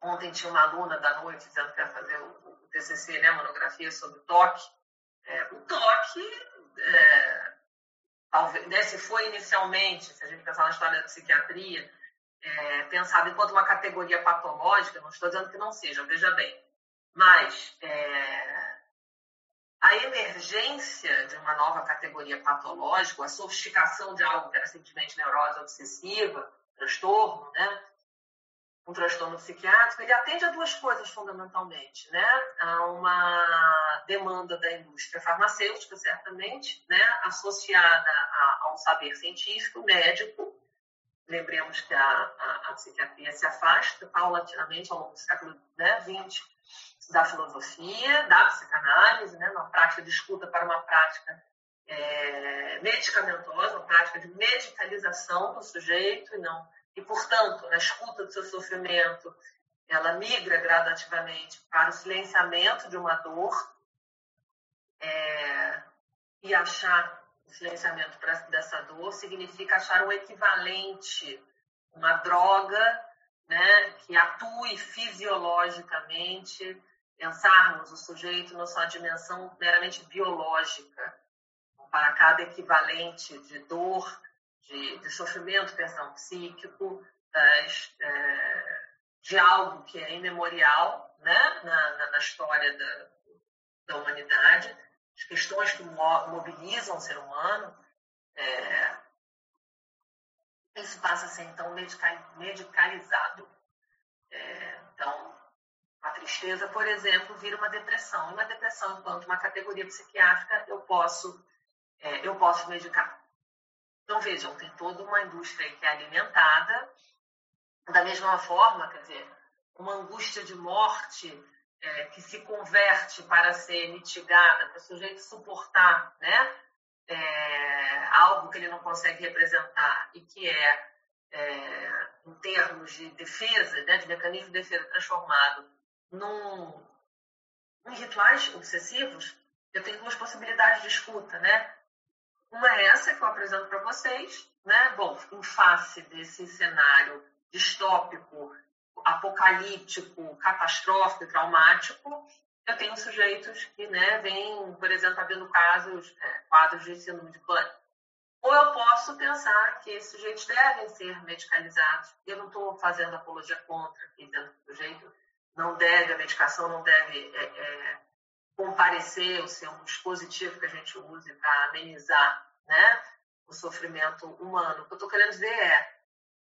Ontem tinha uma aluna da noite dizendo que ia fazer o TCC, né, monografia sobre toque. É, o toque, é, talvez, né, se foi inicialmente, se a gente pensar na história da psiquiatria, é, pensado enquanto uma categoria patológica, não estou dizendo que não seja, veja bem, mas é, a emergência de uma nova categoria patológica, a sofisticação de algo que era simplesmente neurose obsessiva, transtorno, né? Um transtorno psiquiátrico, ele atende a duas coisas fundamentalmente, né? A uma demanda da indústria farmacêutica, certamente, né? Associada a, ao saber científico, médico. Lembremos que a, a, a psiquiatria se afasta paulatinamente ao longo do século né, 20 da filosofia, da psicanálise, né, uma prática de escuta para uma prática é, medicamentosa, uma prática de medicalização do sujeito e não e portanto na escuta do seu sofrimento ela migra gradativamente para o silenciamento de uma dor é, e achar o silenciamento dessa dor significa achar um equivalente, uma droga né, que atue fisiologicamente pensarmos o sujeito na sua dimensão meramente biológica, para cada equivalente de dor, de, de sofrimento, perdão, psíquico, das, é, de algo que é imemorial né, na, na, na história da, da humanidade, as questões que mobilizam o ser humano, é, isso passa a ser, então, medicalizado. É, então, a tristeza, por exemplo, vira uma depressão. Uma depressão, enquanto uma categoria psiquiátrica, eu posso, é, eu posso medicar. Então, vejam, tem toda uma indústria que é alimentada. Da mesma forma, quer dizer, uma angústia de morte é, que se converte para ser mitigada, para o sujeito suportar né, é, algo que ele não consegue representar e que é, é em termos de defesa, né, de mecanismo de defesa transformado num, em rituais obsessivos, eu tenho duas possibilidades de escuta, né? Uma é essa que eu apresento para vocês, né? Bom, em face desse cenário distópico, apocalíptico, catastrófico traumático, eu tenho sujeitos que, né, vêm, por exemplo, havendo casos, é, quadros de síndrome de pânico. Ou eu posso pensar que esses sujeitos devem ser medicalizados. Eu não estou fazendo apologia contra, aqui dentro do sujeito não deve, a medicação não deve é, é, comparecer ou ser um dispositivo que a gente use para amenizar né, o sofrimento humano. O que eu estou querendo dizer é,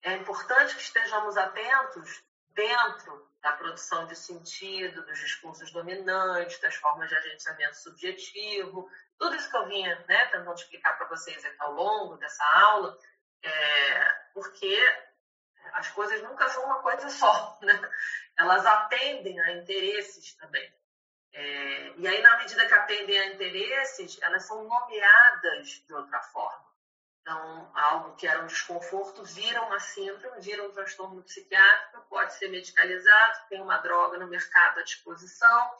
é importante que estejamos atentos dentro da produção de sentido, dos discursos dominantes, das formas de agenciamento subjetivo, tudo isso que eu vinha né, tentando explicar para vocês aqui ao longo dessa aula, é, porque as coisas nunca são uma coisa só, né? elas atendem a interesses também. É, e aí, na medida que atendem a interesses, elas são nomeadas de outra forma. Então, algo que era um desconforto vira uma síndrome, vira um transtorno psiquiátrico, pode ser medicalizado, tem uma droga no mercado à disposição,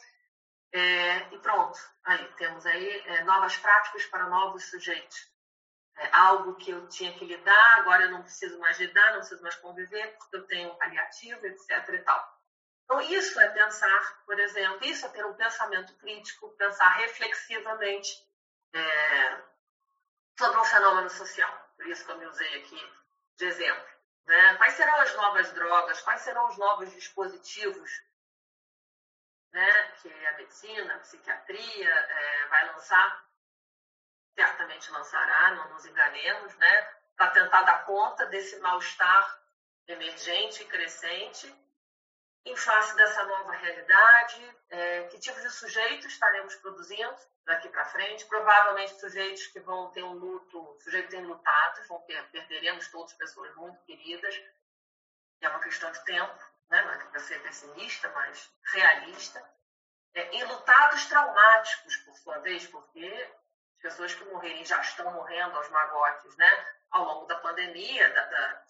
é, e pronto. Aí temos aí é, novas práticas para novos sujeitos. É algo que eu tinha que lidar, agora eu não preciso mais lidar, não preciso mais conviver, porque eu tenho um paliativo, etc. e tal. Então, isso é pensar, por exemplo, isso é ter um pensamento crítico, pensar reflexivamente é, sobre um fenômeno social. Por isso que eu me usei aqui de exemplo. Né? Quais serão as novas drogas? Quais serão os novos dispositivos né, que a medicina, a psiquiatria é, vai lançar? Certamente lançará, não nos enganemos, né? para tentar dar conta desse mal-estar emergente e crescente em face dessa nova realidade, é, que tipos de sujeitos estaremos produzindo daqui para frente? Provavelmente sujeitos que vão ter um luto, sujeitos tem lutado, vão ter, perderemos todas pessoas muito queridas, é uma questão de tempo, né? não é para ser pessimista, mas realista. É, e lutados traumáticos, por sua vez, porque as pessoas que morrerem já estão morrendo aos magotes, né? ao longo da pandemia, da, da,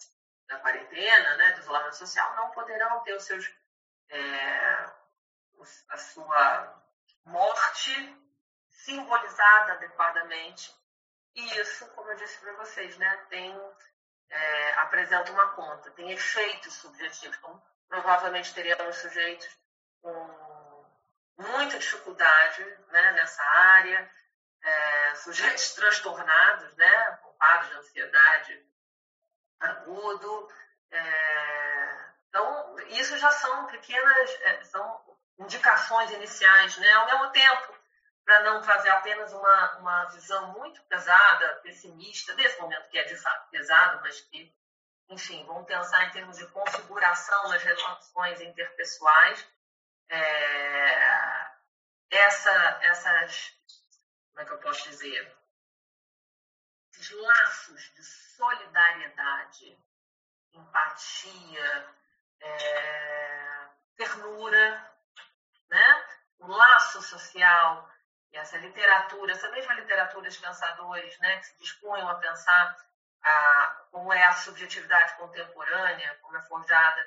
da quarentena, né? do isolamento social, não poderão ter os seus é, a sua morte simbolizada adequadamente. E isso, como eu disse para vocês, né, tem, é, apresenta uma conta, tem efeitos subjetivos. Então, provavelmente teremos sujeitos com muita dificuldade né, nessa área, é, sujeitos transtornados, né, com quadros de ansiedade agudo, é, então, isso já são pequenas, é, são indicações iniciais, né? Ao mesmo tempo, para não trazer apenas uma, uma visão muito pesada, pessimista, desse momento que é de fato pesado, mas que, enfim, vamos pensar em termos de configuração nas relações interpessoais. É, essa, essas, como é que eu posso dizer? Esses laços de solidariedade, empatia, é, ternura, né? o laço social, e essa literatura, essa mesma literatura de pensadores né, que se dispunham a pensar a, como é a subjetividade contemporânea, como é forjada,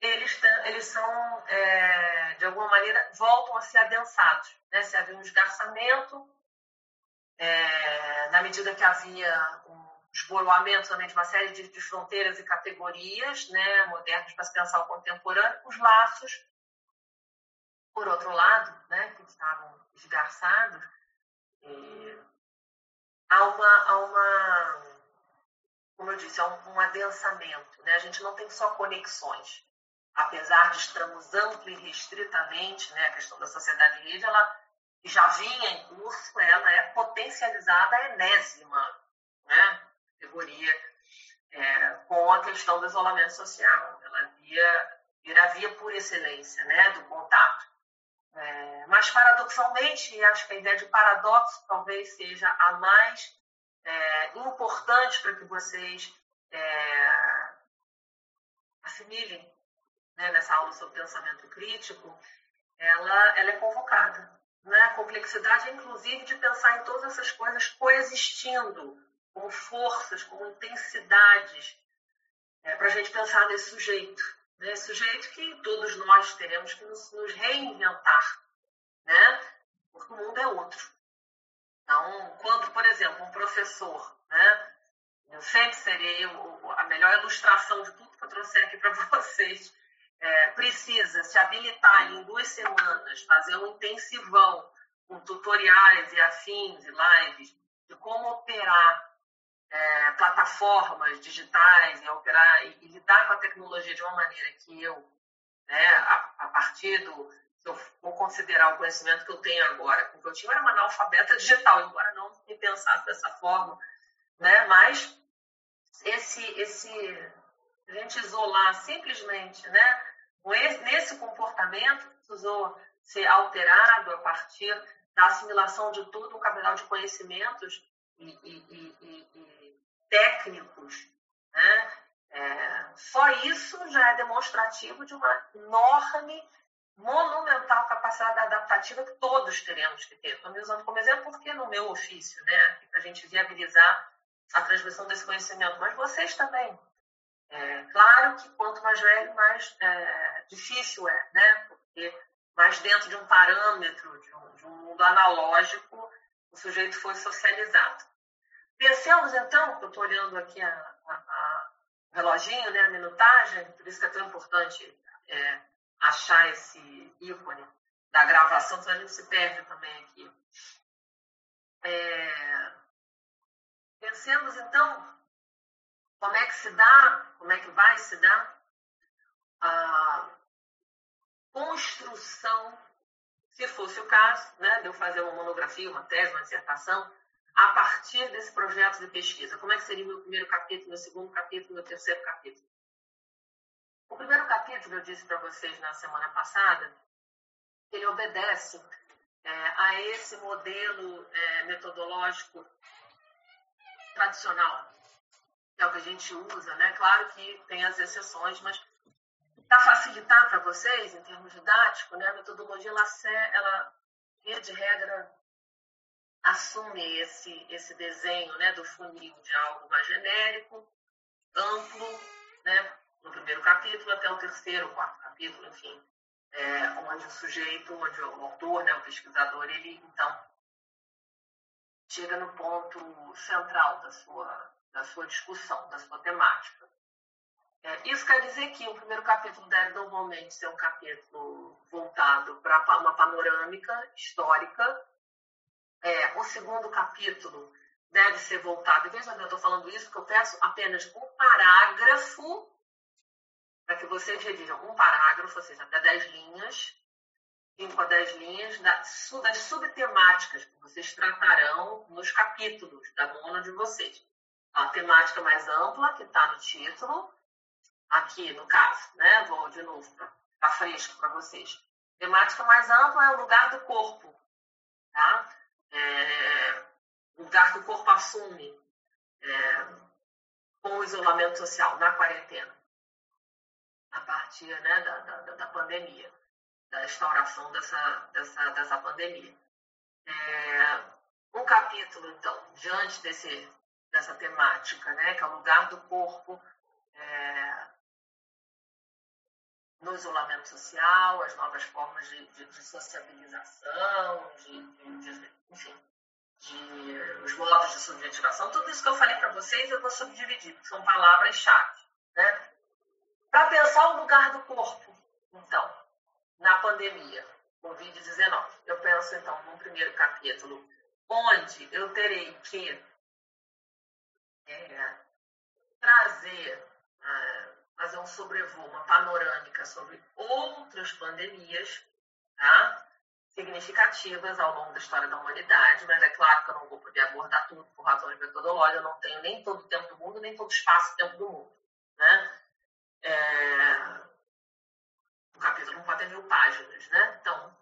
eles, eles são, é, de alguma maneira, voltam a ser adensados. Né? Se havia um esgarçamento, é, na medida que havia um esboroamento também de uma série de, de fronteiras e categorias né, modernas para se pensar o contemporâneo, os laços, por outro lado, né, que estavam esgarçados, e há, uma, há uma, como eu disse, há um, um adensamento. Né? A gente não tem só conexões. Apesar de estarmos amplo e restritamente, né, a questão da sociedade de rede, ela já vinha em curso, ela é potencializada enésima, né? Categoria é, com a questão do isolamento social. Ela via, era via por excelência né, do contato. É, mas, paradoxalmente, acho que a ideia de paradoxo talvez seja a mais é, importante para que vocês é, assimilem né, nessa aula sobre pensamento crítico, ela, ela é convocada. Né? A complexidade, inclusive, de pensar em todas essas coisas coexistindo como forças, como intensidades, é, para a gente pensar nesse sujeito. Né? Sujeito que todos nós teremos que nos, nos reinventar, né? porque o mundo é outro. Então, quando, por exemplo, um professor, né? eu sempre serei a melhor ilustração de tudo que eu trouxe aqui para vocês, é, precisa se habilitar em duas semanas, fazer um intensivão com tutoriais e afins e lives de como operar é, plataformas digitais e operar e, e, lidar com a tecnologia de uma maneira que eu, né, a, a partir do que eu vou considerar o conhecimento que eu tenho agora, porque eu tinha era uma analfabeta digital, embora não me pensasse dessa forma, né, mas esse, esse, a gente isolar simplesmente, né, nesse comportamento precisou ser alterado a partir da assimilação de todo um cabedal de conhecimentos e, e, e técnicos, né? É, só isso já é demonstrativo de uma enorme, monumental capacidade adaptativa que todos teremos que ter. Estou me usando como exemplo porque no meu ofício, né, para a gente viabilizar a transmissão desse conhecimento, mas vocês também. É, claro que quanto mais velho, mais é, difícil é, né? Porque mais dentro de um parâmetro, de um, de um mundo analógico, o sujeito foi socializado. Pensemos então, eu estou olhando aqui a, a, a, o reloginho, né, a minutagem, por isso que é tão importante é, achar esse ícone da gravação, senão a gente se perde também aqui. É, pensemos então como é que se dá, como é que vai se dar a construção, se fosse o caso, né, de eu fazer uma monografia, uma tese, uma dissertação, a partir desse projeto de pesquisa? Como é que seria o meu primeiro capítulo, meu segundo capítulo, meu terceiro capítulo? O primeiro capítulo, eu disse para vocês na semana passada, ele obedece é, a esse modelo é, metodológico tradicional, que é o que a gente usa, né? Claro que tem as exceções, mas para facilitar para vocês, em termos didáticos, né, a metodologia ela, ela, via de regra, assume esse, esse desenho né, do funil de algo mais genérico, amplo, né, no primeiro capítulo até o terceiro, quarto capítulo, enfim, é, onde o sujeito, onde o autor, né, o pesquisador, ele então chega no ponto central da sua, da sua discussão, da sua temática. É, isso quer dizer que o primeiro capítulo deve normalmente ser um capítulo voltado para uma panorâmica histórica é, o segundo capítulo deve ser voltado. Veja bem, eu estou falando isso porque eu peço apenas um parágrafo para que vocês redigam um parágrafo, ou seja, até 10 linhas, 5 a 10 linhas, das, das subtemáticas que vocês tratarão nos capítulos da mona de vocês. A temática mais ampla, que está no título, aqui no caso, né? Vou de novo, para fresco para vocês. Temática mais ampla é o lugar do corpo, tá? É, lugar que o corpo assume é, com o isolamento social, na quarentena, a partir né, da, da, da, pandemia, da instauração dessa, dessa, dessa pandemia. É, um capítulo, então, diante desse, dessa temática, né, que é o lugar do corpo é, no isolamento social, as novas formas de, de, de sociabilização, de, de, enfim, de, os modos de subjetivação, tudo isso que eu falei para vocês eu vou subdividir, porque são palavras-chave. Né? Para pensar o lugar do corpo, então, na pandemia, Covid-19, eu penso, então, no primeiro capítulo, onde eu terei que é, trazer, é, fazer um sobrevoo, uma panorâmica sobre outras pandemias, tá? significativas ao longo da história da humanidade, mas é claro que eu não vou poder abordar tudo por razões metodológicas, eu não tenho nem todo o tempo do mundo, nem todo o espaço tempo do mundo. Né? É... O capítulo não pode ter mil páginas, né? Então,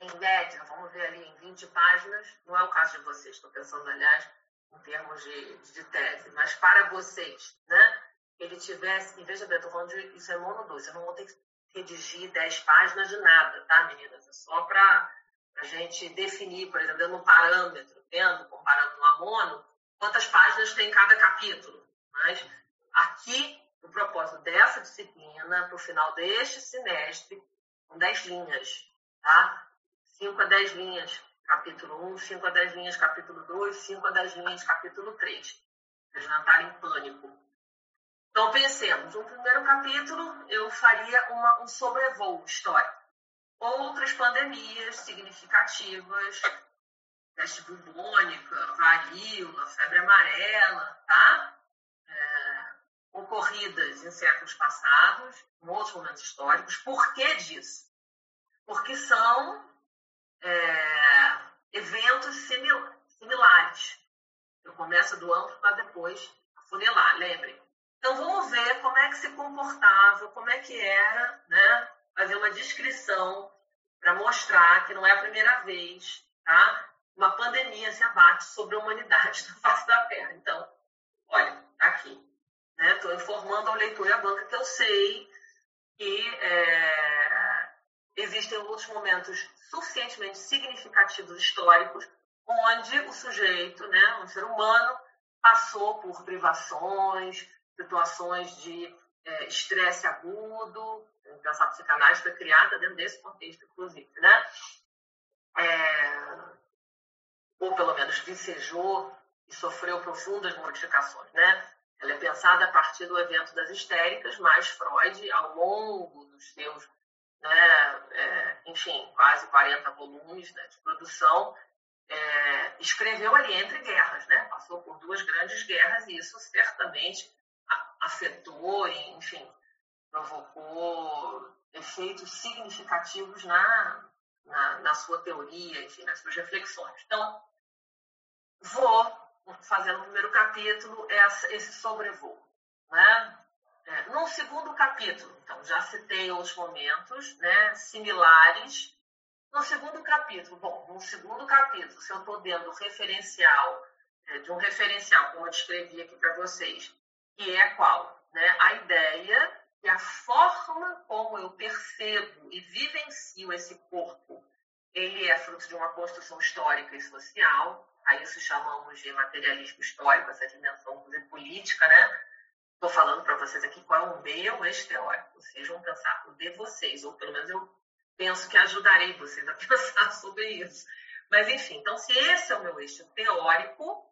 em média, vamos ver ali em 20 páginas, não é o caso de vocês, estou pensando, aliás, em termos de, de tese, mas para vocês, né? Ele tivesse, e veja bem, eu estou falando de isso é mono 2, eu não vou ter que redigir 10 páginas de nada, tá, meninas? É só para a gente definir, por exemplo, dando um parâmetro, vendo, comparando no amono, quantas páginas tem cada capítulo. Mas aqui, o propósito dessa disciplina, para o final deste semestre, são 10 linhas, tá? 5 a 10 linhas, capítulo 1, 5 a 10 linhas, capítulo 2, 5 a 10 linhas, capítulo 3. Eles não estarem em pânico. Então, pensemos, no primeiro capítulo eu faria uma, um sobrevoo histórico. Outras pandemias significativas peste bubônica, varíola, febre amarela, tá? É, ocorridas em séculos passados, em outros momentos históricos. Por que disso? Porque são é, eventos simil similares. Eu começo do amplo para depois funilar, lembrem. Então vamos ver como é que se comportava, como é que era, né? Fazer uma descrição para mostrar que não é a primeira vez, tá? Uma pandemia se abate sobre a humanidade na face da Terra. Então, olha, tá aqui. Estou né? informando ao leitor e à banca que eu sei que é, existem outros momentos suficientemente significativos históricos onde o sujeito, né, um ser humano, passou por privações, situações de é, estresse agudo, pensar a psicanálise foi criada dentro desse contexto, inclusive, né? É, ou pelo menos vicejou e sofreu profundas modificações, né? Ela é pensada a partir do evento das histéricas, mas Freud, ao longo dos seus, né, é, enfim, quase 40 volumes né, de produção, é, escreveu ali entre guerras, né? Passou por duas grandes guerras e isso certamente afetou e, enfim, provocou efeitos significativos na, na, na sua teoria, enfim, nas suas reflexões. Então, vou fazer no primeiro capítulo esse sobrevoo. Né? É, no segundo capítulo, então, já citei outros momentos né, similares. No segundo capítulo, bom, no segundo capítulo, se eu estou dando referencial, é, de um referencial, como eu descrevi aqui para vocês, que é qual? Né? A ideia e a forma como eu percebo e vivencio esse corpo, ele é fruto de uma construção histórica e social, a isso chamamos de materialismo histórico, essa dimensão política, né? Estou falando para vocês aqui qual é o meu eixo teórico. Vocês vão pensar o de vocês, ou pelo menos eu penso que ajudarei vocês a pensar sobre isso. Mas, enfim, então, se esse é o meu eixo teórico,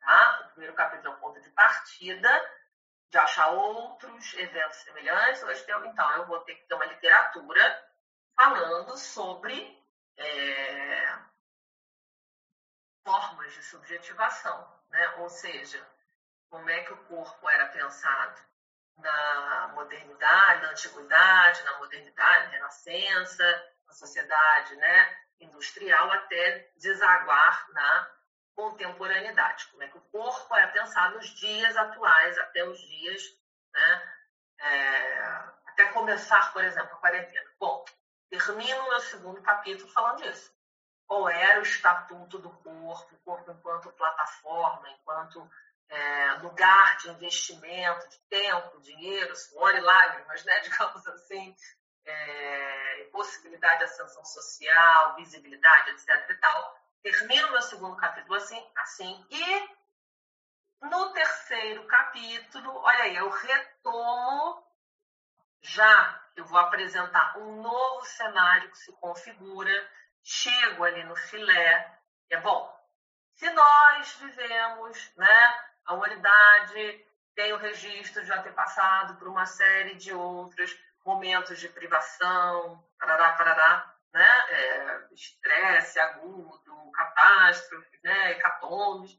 tá? o primeiro capítulo é o ponto de partida, de achar outros eventos semelhantes, então eu vou ter que ter uma literatura falando sobre é, formas de subjetivação, né? ou seja, como é que o corpo era pensado na modernidade, na antiguidade, na modernidade, na renascença, na sociedade né? industrial, até desaguar na contemporaneidade. Como é que o corpo é pensado nos dias atuais, até os dias, né? É, até começar, por exemplo, a quarentena. Bom, termino o meu segundo capítulo falando disso qual era o estatuto do corpo, o corpo enquanto plataforma, enquanto é, lugar de investimento, de tempo, dinheiro, suor e lágrimas, né, digamos assim, é, possibilidade de ascensão social, visibilidade, etc. e tal. Termino meu segundo capítulo assim, assim e no terceiro capítulo, olha aí, eu retomo já, eu vou apresentar um novo cenário que se configura chego ali no filé, é bom. Se nós vivemos, né, a humanidade tem o registro de já ter passado por uma série de outros momentos de privação, parará, parará, né, é, estresse agudo, catástrofe, né, hecatombes,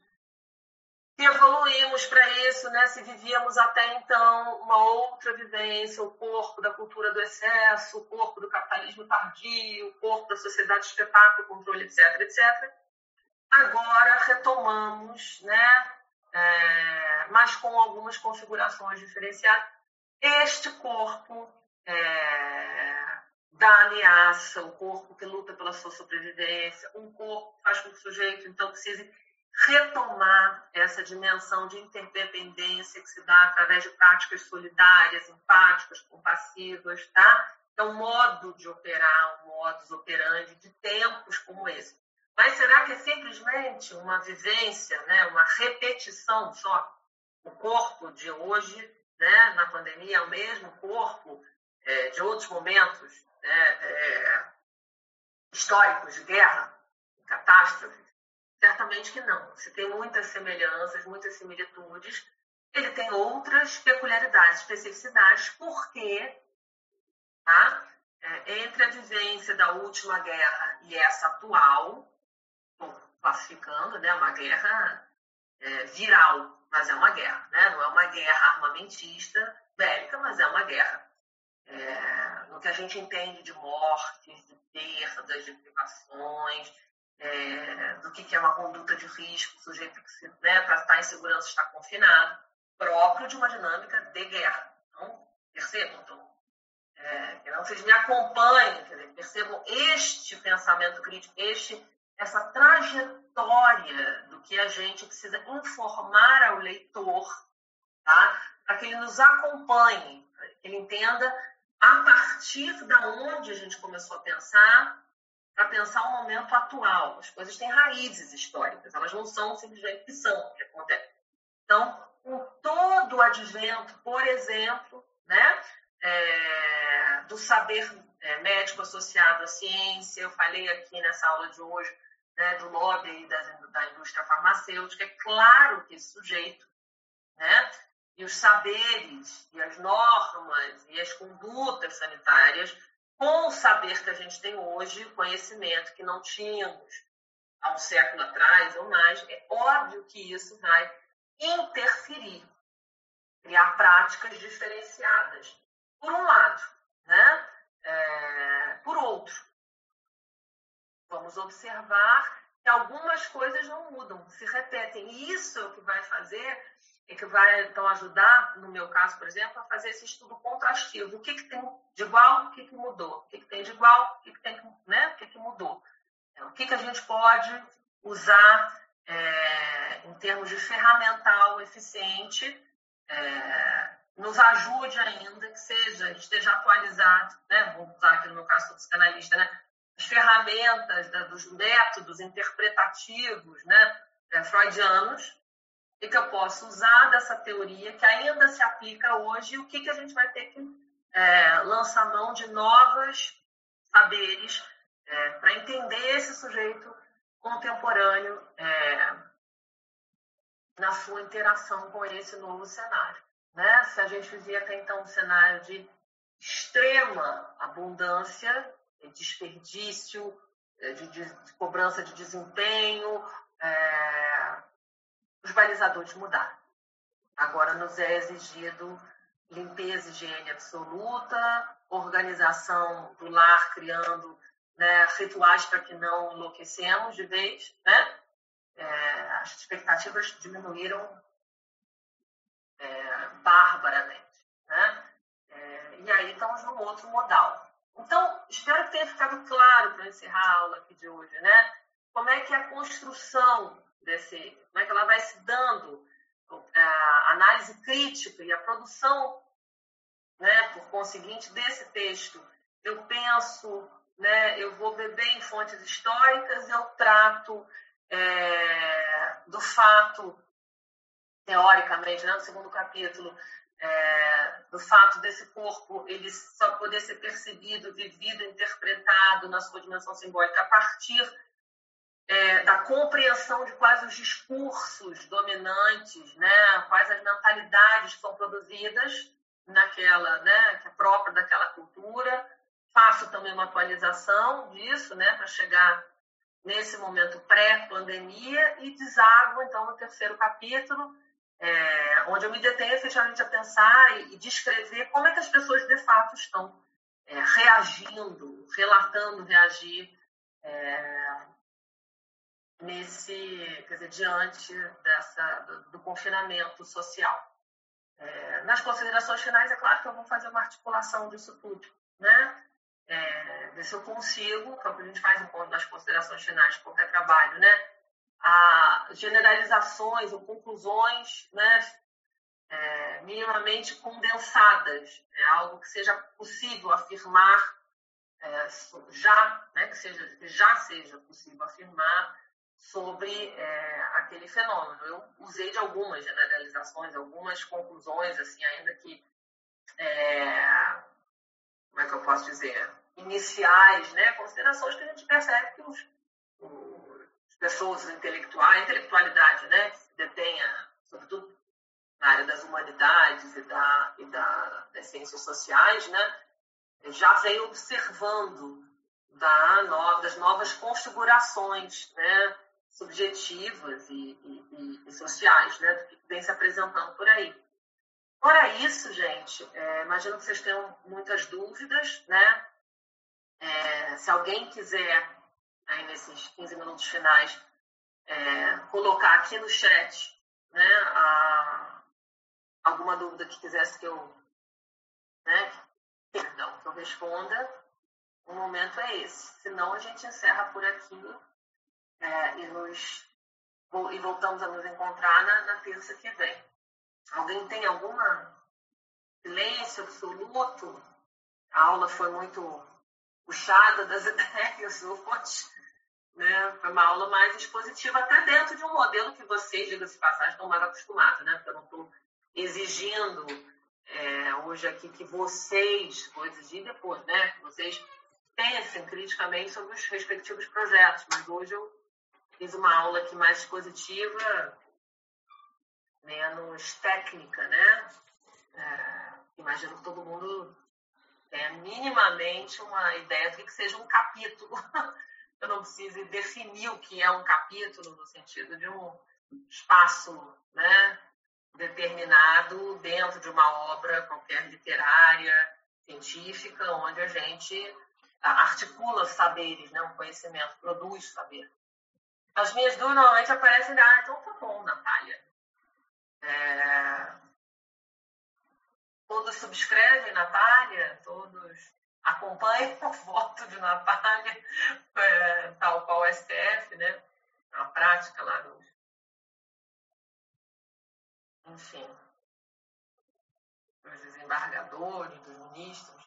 se evoluímos para isso, né? se vivíamos até então uma outra vivência, o corpo da cultura do excesso, o corpo do capitalismo tardio, o corpo da sociedade de espetáculo, controle, etc., etc. Agora retomamos, né? É, mas com algumas configurações diferenciadas, este corpo é, da ameaça, o corpo que luta pela sua sobrevivência, um corpo que faz com que o sujeito, então, precise retomar essa dimensão de interdependência que se dá através de práticas solidárias, empáticas, compassivas, tá? É um modo de operar, um modus operandi de tempos como esse. Mas será que é simplesmente uma vivência, né, uma repetição só? O corpo de hoje, né, na pandemia, é o mesmo corpo é, de outros momentos é, históricos de guerra, catástrofe? Certamente que não. Você tem muitas semelhanças, muitas similitudes. Ele tem outras peculiaridades, especificidades, porque tá? é, entre a vivência da última guerra e essa atual, estou classificando, né, uma guerra é, viral, mas é uma guerra, né? não é uma guerra armamentista, bélica, mas é uma guerra. É, no que a gente entende de mortes, de perdas, de privações, é, do que, que é uma conduta de risco, o sujeito que, né, para estar em segurança, está confinado, próprio de uma dinâmica de guerra. Então, percebam, então, é, não vocês me acompanhem, dizer, percebam este pensamento crítico, este, essa trajetória do que a gente precisa informar ao leitor, tá? para que ele nos acompanhe, que ele entenda a partir da onde a gente começou a pensar para pensar o momento atual. As coisas têm raízes históricas, elas não são simplesmente que são que acontece. Então, com todo o advento, por exemplo, né, é, do saber é, médico associado à ciência, eu falei aqui nessa aula de hoje né, do lobby da, da indústria farmacêutica, é claro que esse sujeito, né, e os saberes, e as normas, e as condutas sanitárias com o saber que a gente tem hoje, conhecimento que não tínhamos há um século atrás ou mais, é óbvio que isso vai interferir, criar práticas diferenciadas. Por um lado, né? É, por outro, vamos observar que algumas coisas não mudam, se repetem. E isso é o que vai fazer e que vai então ajudar, no meu caso, por exemplo, a fazer esse estudo contrastivo. O que, que tem de igual, o que, que mudou? O que, que tem de igual, o que, que tem né? o que, que mudou? É, o que, que a gente pode usar é, em termos de ferramental eficiente, é, nos ajude ainda, que seja, esteja atualizado, né? vou usar aqui no meu caso do psicanalista, né? as ferramentas da, dos métodos interpretativos né? É, freudianos, que eu posso usar dessa teoria que ainda se aplica hoje, e o que, que a gente vai ter que é, lançar mão de novos saberes é, para entender esse sujeito contemporâneo é, na sua interação com esse novo cenário. Né? Se a gente vivia até então um cenário de extrema abundância, de desperdício, de, de, de cobrança de desempenho, é, os balizadores mudaram. Agora nos é exigido limpeza, higiene absoluta, organização do lar, criando né, rituais para que não enlouquecemos de vez, né? É, as expectativas diminuíram é, barbaramente, né? É, e aí estamos num outro modal. Então, espero que tenha ficado claro para encerrar a aula aqui de hoje, né? Como é que é a construção desse, é que ela vai se dando, a análise crítica e a produção, né, por conseguinte, desse texto. Eu penso, né, eu vou beber em fontes históricas, eu trato é, do fato, teoricamente, né, no segundo capítulo, é, do fato desse corpo ele só poder ser percebido, vivido, interpretado na sua dimensão simbólica a partir é, da compreensão de quais os discursos dominantes, né, quais as mentalidades que são produzidas naquela, né, que é própria daquela cultura. Faço também uma atualização disso, né, para chegar nesse momento pré-pandemia e deságua, então, no terceiro capítulo, é, onde eu me detenho efetivamente a pensar e, e descrever como é que as pessoas de fato estão é, reagindo, relatando reagir é, nesse, quer dizer, diante dessa, do, do confinamento social. É, nas considerações finais, é claro que eu vou fazer uma articulação disso tudo, né? É, ver se eu consigo, que é o que a gente faz nas considerações finais de qualquer trabalho, né? A generalizações ou conclusões, né? É, minimamente condensadas, é algo que seja possível afirmar é, já, né? Que seja, que já seja possível afirmar sobre é, aquele fenômeno. Eu usei de algumas generalizações, algumas conclusões, assim, ainda que, é, como é que eu posso dizer, iniciais, né, considerações que a gente percebe que os, os pessoas intelectuais, a intelectualidade, né, que se detenha, sobretudo na área das humanidades e, da, e da, das ciências sociais, né, já vem observando da, das novas configurações, né, subjetivas e, e, e, sociais, né, do que vem se apresentando por aí. Fora isso, gente, é, imagino que vocês tenham muitas dúvidas, né? É, se alguém quiser, aí nesses 15 minutos finais, é, colocar aqui no chat né, a, alguma dúvida que quisesse que eu, né, perdão, que eu responda, o momento é esse. Senão a gente encerra por aqui é, e, nos, e voltamos a nos encontrar na, na terça que vem. Alguém tem alguma silêncio absoluto? A aula foi muito puxada das ideias hoje. Né? Foi uma aula mais expositiva, até dentro de um modelo que vocês, diga-se passagem, estão mais acostumados, né? Porque eu não estou exigindo é, hoje aqui que vocês, vou exigir depois, né? Que vocês pensem criticamente sobre os respectivos projetos, mas hoje eu fiz uma aula aqui mais expositiva, menos técnica, né? É, imagino que todo mundo tenha minimamente uma ideia do que seja um capítulo. Eu não precise definir o que é um capítulo no sentido de um espaço, né? determinado dentro de uma obra qualquer literária, científica, onde a gente articula saberes, né? um conhecimento, produz saber. As minhas dúvidas normalmente aparecem, ah, então tá bom, Natália. É... Todos subscrevem Natália, todos acompanham o voto de Natália, é, tal qual o STF, né? A prática lá dos. Enfim, dos desembargadores, dos ministros.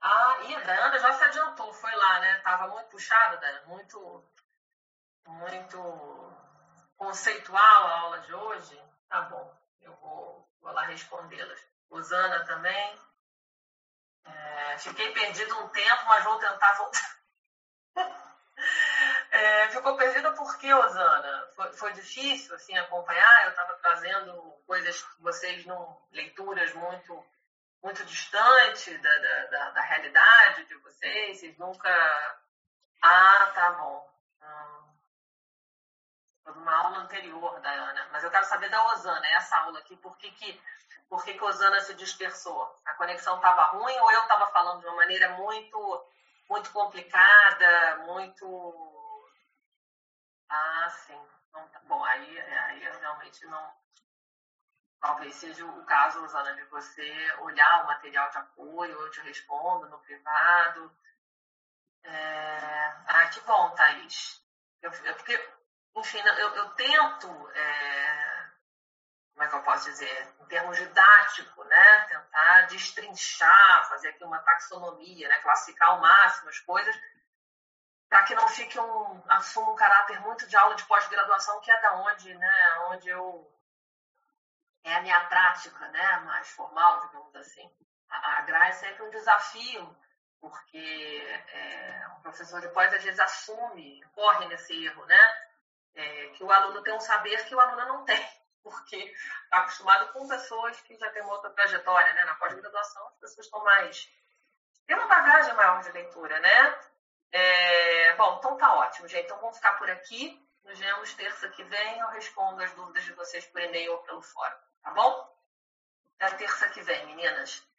Ah, e a Dana já se adiantou, foi lá, né? Tava muito puxada, Dana, muito, muito conceitual a aula de hoje. Tá bom, eu vou, vou lá respondê-las. Rosana também. É, fiquei perdido um tempo, mas vou tentar voltar. é, ficou perdida por quê, Osana? Foi, foi difícil assim acompanhar? Eu estava trazendo coisas que vocês não. leituras muito muito distante da, da, da, da, realidade de vocês? Vocês nunca. Ah, tá bom. Hum. Foi uma aula anterior da Ana. Mas eu quero saber da Osana, essa aula aqui, por que, que, por que, que Osana se dispersou? A conexão estava ruim ou eu estava falando de uma maneira muito, muito complicada, muito. Ah, sim. Não, tá bom, aí, aí eu realmente não, Talvez seja o caso, Rosana, de você olhar o material de apoio, eu te respondo no privado. É... Ah, que bom, Thaís. Eu, eu, porque, enfim, eu, eu tento, é... como é que eu posso dizer, em termos didático, né? Tentar destrinchar, fazer aqui uma taxonomia, né? classificar ao máximo as coisas, para que não fique um, assuma um caráter muito de aula de pós-graduação, que é da onde, né? Onde eu é a minha prática né, mais formal, digamos assim. A, a GRA é sempre um desafio, porque é, um professor de pós às vezes assume, corre nesse erro, né? É, que o aluno tem um saber que o aluno não tem, porque está acostumado com pessoas que já têm uma outra trajetória, né? Na pós-graduação, as pessoas estão mais. tem uma bagagem maior de leitura, né? É, bom, então tá ótimo, gente. Então vamos ficar por aqui. Nos vemos terça que vem. Eu respondo as dúvidas de vocês por e-mail ou pelo fórum. Tá bom? Até terça que vem, meninas.